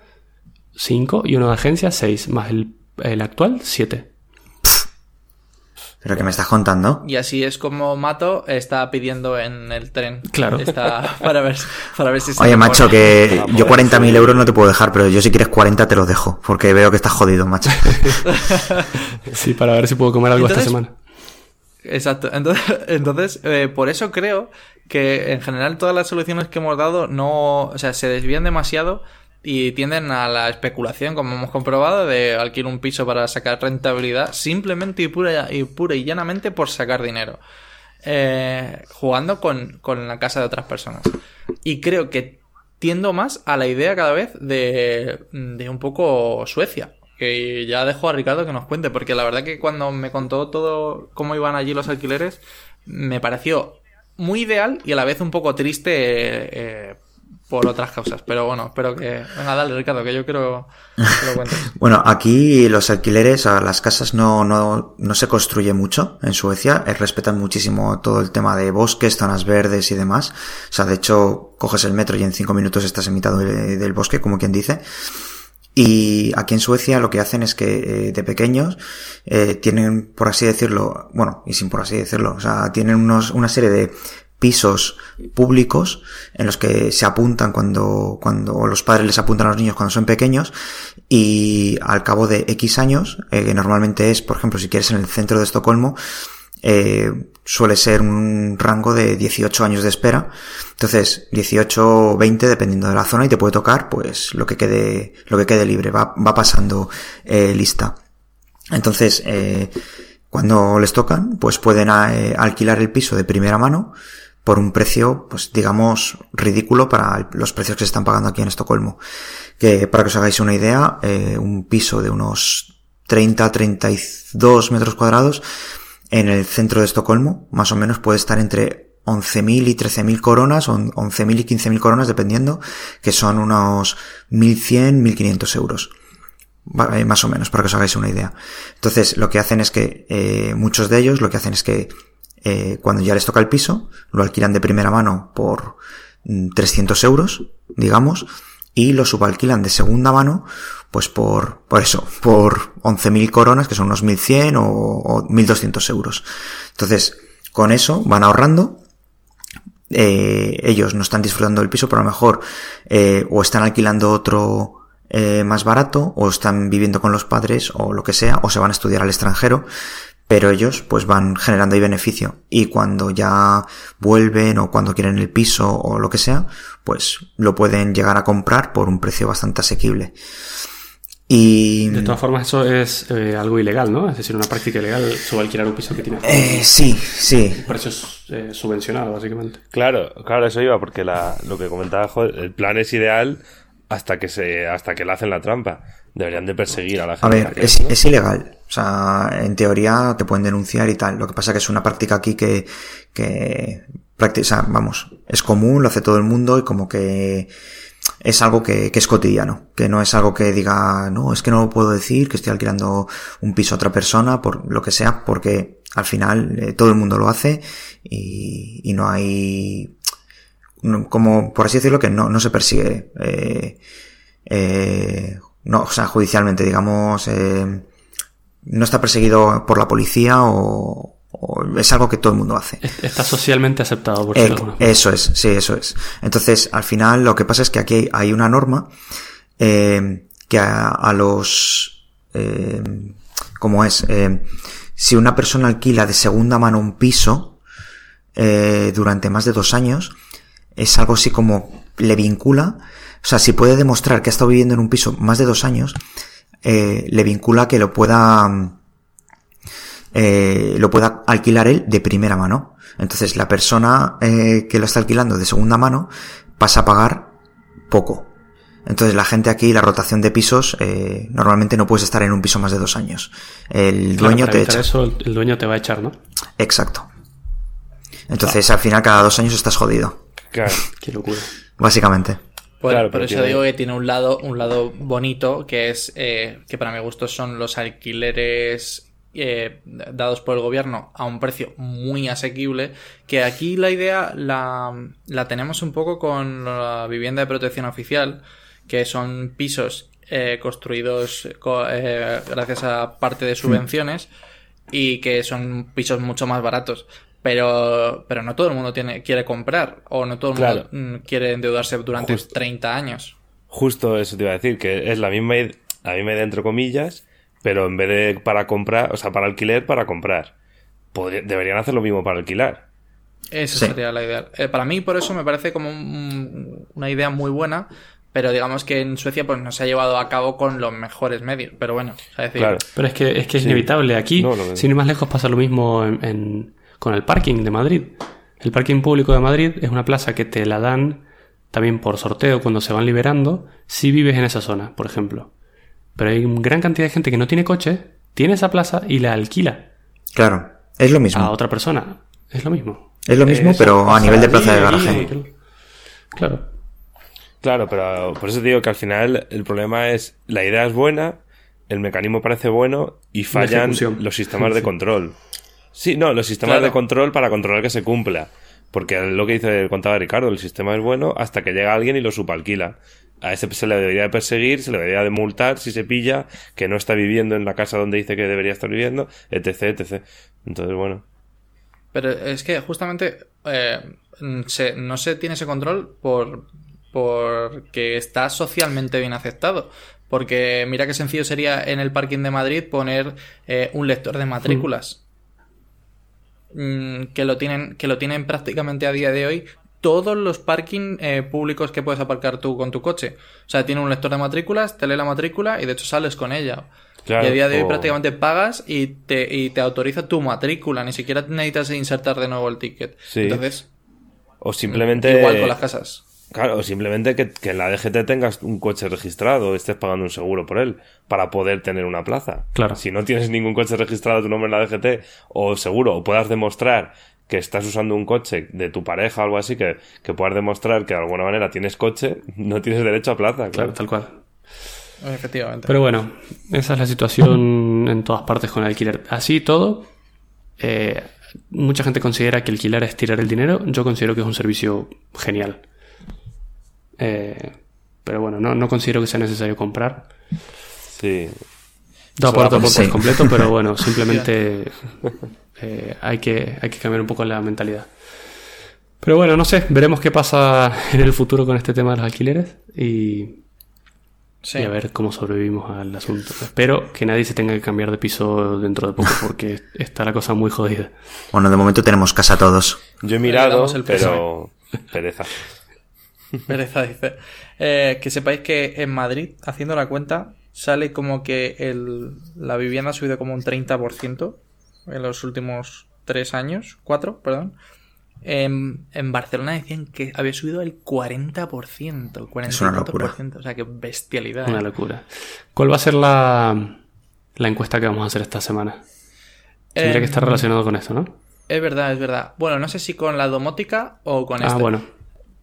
cinco, y uno de agencia, seis, más el, el actual, siete. Pero que me estás contando. Y así es como Mato está pidiendo en el tren. Claro. Está para ver, para ver si se Oye, macho, pone. que yo 40.000 euros no te puedo dejar, pero yo si quieres 40 te los dejo, porque veo que estás jodido, macho. Sí, para ver si puedo comer algo esta semana. Exacto. Entonces, entonces eh, por eso creo que en general todas las soluciones que hemos dado no, o sea, se desvían demasiado y tienden a la especulación, como hemos comprobado, de alquilar un piso para sacar rentabilidad, simplemente y pura y, pura y llanamente por sacar dinero. Eh, jugando con, con la casa de otras personas. Y creo que tiendo más a la idea cada vez de, de un poco Suecia. Que ya dejo a Ricardo que nos cuente, porque la verdad que cuando me contó todo cómo iban allí los alquileres, me pareció muy ideal y a la vez un poco triste eh, por otras causas. Pero bueno, espero que... Venga, dale Ricardo, que yo quiero que lo cuentes. Bueno, aquí los alquileres, a las casas no, no, no se construye mucho en Suecia, eh, respetan muchísimo todo el tema de bosques, zonas verdes y demás. O sea, de hecho, coges el metro y en cinco minutos estás en mitad de- del bosque, como quien dice. Y aquí en Suecia lo que hacen es que eh, de pequeños eh, tienen, por así decirlo, bueno, y sin por así decirlo, o sea, tienen unos, una serie de pisos públicos en los que se apuntan cuando, cuando los padres les apuntan a los niños cuando son pequeños y al cabo de X años, eh, que normalmente es, por ejemplo, si quieres en el centro de Estocolmo, eh, suele ser un rango de 18 años de espera. Entonces, 18 o 20 dependiendo de la zona y te puede tocar pues lo que quede, lo que quede libre, va, va pasando eh, lista. Entonces, eh, cuando les tocan, pues pueden eh, alquilar el piso de primera mano por un precio, pues digamos, ridículo para los precios que se están pagando aquí en Estocolmo. Que para que os hagáis una idea, eh, un piso de unos 30-32 metros cuadrados en el centro de Estocolmo, más o menos puede estar entre 11.000 y 13.000 coronas, o 11.000 y 15.000 coronas, dependiendo, que son unos 1.100, 1.500 euros. Eh, más o menos, para que os hagáis una idea. Entonces, lo que hacen es que, eh, muchos de ellos lo que hacen es que, eh, cuando ya les toca el piso, lo alquilan de primera mano por 300 mm, euros, digamos, y lo subalquilan de segunda mano, pues por, por eso, por 11.000 coronas, que son unos 1.100 o, o 1.200 euros. Entonces, con eso van ahorrando, eh, ellos no están disfrutando del piso, pero a lo mejor eh, o están alquilando otro eh, más barato, o están viviendo con los padres, o lo que sea, o se van a estudiar al extranjero, pero ellos pues van generando ahí beneficio y cuando ya vuelven o cuando quieren el piso o lo que sea, pues lo pueden llegar a comprar por un precio bastante asequible. Y... De todas formas, eso es eh, algo ilegal, ¿no? Es decir, una práctica ilegal subalquilar un piso que tiene... Eh, sí, sí. Precios eh, subvencionados, básicamente. Claro, claro, eso iba, porque la, lo que comentaba, joder, el plan es ideal hasta que se hasta que le hacen la trampa. Deberían de perseguir a la gente. A ver, es, es, ilegal. O sea, en teoría te pueden denunciar y tal. Lo que pasa que es una práctica aquí que, que sea, vamos, es común, lo hace todo el mundo y como que es algo que, que, es cotidiano, que no es algo que diga, no, es que no lo puedo decir, que estoy alquilando un piso a otra persona, por lo que sea, porque al final eh, todo el mundo lo hace y, y no hay, como por así decirlo, que no, no se persigue, eh, eh, no, o sea, judicialmente, digamos, eh, no está perseguido por la policía o, o, es algo que todo el mundo hace. Está socialmente aceptado por eh, Eso es, sí, eso es. Entonces, al final, lo que pasa es que aquí hay una norma eh, que a, a los, eh, como es, eh, si una persona alquila de segunda mano un piso eh, durante más de dos años, es algo así como le vincula, o sea, si puede demostrar que ha estado viviendo en un piso más de dos años, eh, le vincula que lo pueda, eh, lo pueda alquilar él de primera mano. Entonces la persona eh, que lo está alquilando de segunda mano pasa a pagar poco. Entonces la gente aquí, la rotación de pisos, eh, normalmente no puedes estar en un piso más de dos años. El claro, dueño para te echa. eso, el dueño te va a echar, ¿no? Exacto. Entonces al final cada dos años estás jodido. Claro. Qué locura. Básicamente. Por, Claro, por pero eso tiene- digo que tiene un lado, un lado bonito, que es eh, que para mi gusto son los alquileres eh, dados por el gobierno a un precio muy asequible. Que aquí la idea la, la tenemos un poco con la vivienda de protección oficial, que son pisos eh, construidos co- eh, gracias a parte de subvenciones y que son pisos mucho más baratos. Pero, pero no todo el mundo tiene, quiere comprar o no todo el Claro. mundo mm, quiere endeudarse durante Justo. 30 años. Justo eso te iba a decir, que es la misma, la misma idea entre comillas, pero en vez de para comprar, o sea, para alquiler, para comprar. Podría- deberían hacer lo mismo para alquilar. Esa Sí. sería la idea. Eh, para mí, por eso me parece como un- una idea muy buena, pero digamos que en Suecia pues no se ha llevado a cabo con los mejores medios. Pero bueno, o sea, es decir, Claro. Pero es que es, que es Sí. inevitable. Aquí, No, lo veo. sin ir más lejos, pasa lo mismo en- en- con el parking de Madrid. El parking público de Madrid es una plaza que te la dan también por sorteo cuando se van liberando si vives en esa zona, por ejemplo. Pero hay una gran cantidad de gente que no tiene coche, tiene esa plaza y la alquila Claro. Es lo mismo. a otra persona. Es lo mismo. Es lo mismo, pero a nivel de plaza de garaje. Claro, Claro. pero por eso te digo que al final el problema es, la idea es buena, el mecanismo parece bueno y fallan los sistemas de control. Sí, no, los sistemas Claro. de control para controlar que se cumpla. Porque lo que dice contaba Ricardo, el sistema es bueno hasta que llega alguien y lo subalquila. A ese se le debería de perseguir, se le debería de multar si se pilla, que no está viviendo en la casa donde dice que debería estar viviendo, etc, etc. Entonces, bueno. Pero es que justamente eh, se- no se tiene ese control por porque está socialmente bien aceptado. Porque mira qué sencillo sería en el parking de Madrid poner eh, un lector de matrículas. Mm, que lo tienen que lo tienen prácticamente a día de hoy todos los parking eh, públicos que puedes aparcar tú con tu coche. O sea, tiene un lector de matrículas, te lee la matrícula y de hecho sales con ella. Claro, y a día de hoy o- prácticamente pagas y te, y te autoriza tu matrícula, ni siquiera necesitas insertar de nuevo el ticket. Sí. Entonces, O simplemente. igual con las casas. Claro, o simplemente que, que en la DGT tengas un coche registrado, estés pagando un seguro por él, para poder tener una plaza. Claro. Si no tienes ningún coche registrado a tu nombre en la DGT, o seguro, o puedas demostrar que estás usando un coche de tu pareja o algo así, que, que puedas demostrar que de alguna manera tienes coche, no tienes derecho a plaza, Claro, claro. tal cual. Efectivamente. Pero bueno, esa es la situación en todas partes con el alquiler. Así y todo, eh, mucha gente considera que alquilar es tirar el dinero. Yo considero que es un servicio genial. Eh, pero bueno, no, no considero que sea necesario comprar. Sí. No aporto por, Sí. completo, pero bueno, simplemente eh, hay, que, hay que cambiar un poco la mentalidad. Pero bueno, no sé, veremos qué pasa en el futuro con este tema de los alquileres y, Sí. y a ver cómo sobrevivimos al asunto. Espero que nadie se tenga que cambiar de piso dentro de poco porque está la cosa muy jodida. Bueno, de momento tenemos casa todos. Yo he mirado, el pero. Pereza. Pereza dice. Eh, que sepáis que en Madrid, haciendo la cuenta, sale como que el, la vivienda ha subido como un 30% en los últimos tres años, cuatro, perdón. En, en Barcelona decían que había subido el 40%, el 40%, Es una locura. o sea, que bestialidad. Una ¿eh? locura. ¿Cuál va a ser la, la encuesta que vamos a hacer esta semana? Tendría que estar relacionado con esto, ¿no? Es verdad, es verdad. Bueno, no sé si con la domótica o con Ah, este. bueno.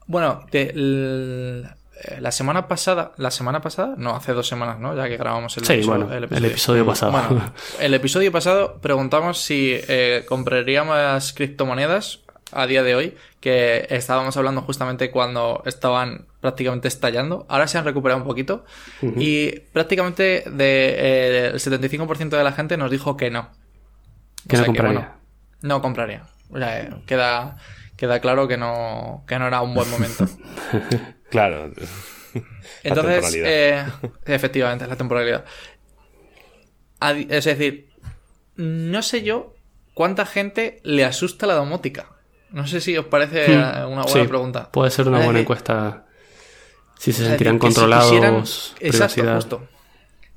Bueno, l- eh, la semana pasada, la semana pasada, no, hace dos semanas, ¿no? Ya que grabamos el, Sí, episodio, bueno, el episodio pasado. Bueno, el episodio pasado preguntamos si eh, compraríamos criptomonedas a día de hoy, que estábamos hablando justamente cuando estaban prácticamente estallando. Ahora se han recuperado un poquito y prácticamente de, eh, el 75% de la gente nos dijo que no. Que O no sea compraría. bueno, no compraría. O sea, eh, queda, queda claro que no, que no era un buen momento. Claro. La Entonces, eh, efectivamente, es la temporalidad. Es decir, no sé yo cuánta gente le asusta la domótica. No sé si os parece eh, una buena Hmm. Sí, pregunta. Puede ser una Es buena decir, encuesta. Si se sentirán si controlados, quisieran- Exacto, privacidad. justo.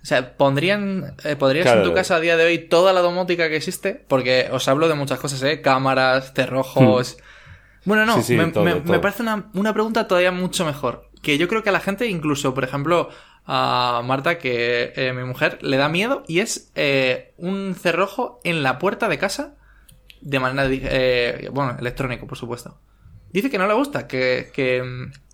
O sea, pondrían, eh, podrías en tu casa a día de hoy toda la domótica que existe, porque os hablo de muchas cosas, ¿eh? Cámaras, cerrojos. Bueno, no, Sí, sí, me, todo, me- todo. me parece una, una pregunta todavía mucho mejor. Que yo creo que a la gente, incluso, por ejemplo, a Marta, que eh, mi mujer, le da miedo y es eh, un cerrojo en la puerta de casa de manera, eh, bueno, electrónico, por supuesto. Dice que no le gusta, que... que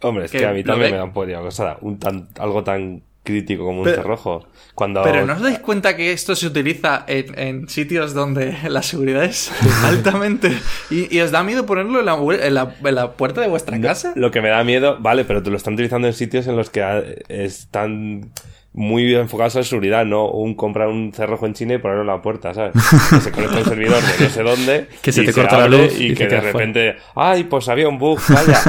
Hombre, es que, que a mí también ve- me da un poco de cosa. Un tan, algo tan crítico como un cerrojo. Cuando. Pero ¿no os dais cuenta que esto se utiliza en, en sitios donde la seguridad es altamente... Y, y os da miedo ponerlo en la, en la- en la puerta de vuestra casa? Lo que me da miedo, vale, pero te lo están utilizando en sitios en los que ah, están muy enfocados en seguridad, no un comprar un cerrojo en China y ponerlo en la puerta, ¿sabes? Que se conecta a un servidor de no sé dónde. Que se te corta la luz y, que de fuera. repente, ay, pues había un bug, vaya.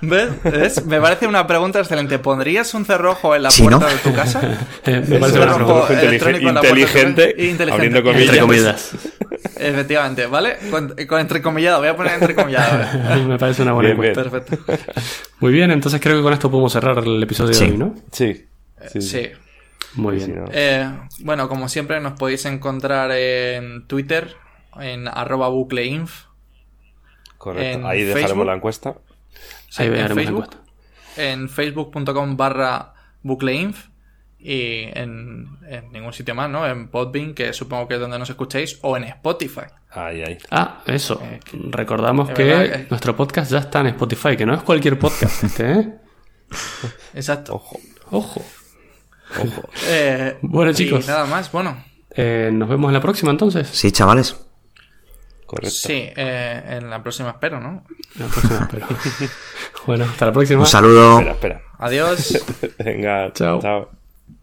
¿Ves? ¿Ves? Me parece una pregunta excelente. ¿Pondrías un cerrojo en la Sí, ¿no? puerta de tu casa? Eh, me parece un una cerrojo inteligente, Inteligente. abriendo comillas. Entre comillas. Efectivamente, ¿vale? Con, con entrecomillado, voy a poner entrecomillado. ¿eh? me parece una buena Bien. Perfecto. Muy bien, entonces creo que con esto podemos cerrar el episodio Sí. de hoy, ¿no? Sí. Sí. Sí. Muy Sí, bien. ¿no? Eh, bueno, como siempre, nos podéis encontrar en Twitter, en arroba bucleinf, Correcto. en Ahí dejaremos Facebook. la encuesta. Sí, Ahí en veremos la Facebook, encuesta. en facebook.com barra bucleinf y en, en ningún sitio más, ¿no? En Podbean, que supongo que es donde nos escuchéis, o en Spotify. Ahí, ahí. Ah, eso. Eh, que- Recordamos es que nuestro podcast ya está en Spotify, que no es cualquier podcast este, ¿eh? Exacto. Ojo. Ojo. Eh, Bueno, chicos. Y nada más, bueno. Eh, nos vemos en la próxima entonces. Sí, chavales. Correcto. Sí, eh, en la próxima espero, ¿no? En la próxima, pero... bueno, hasta la próxima. Un saludo. Espera, espera. Adiós. Venga, Chao. chao.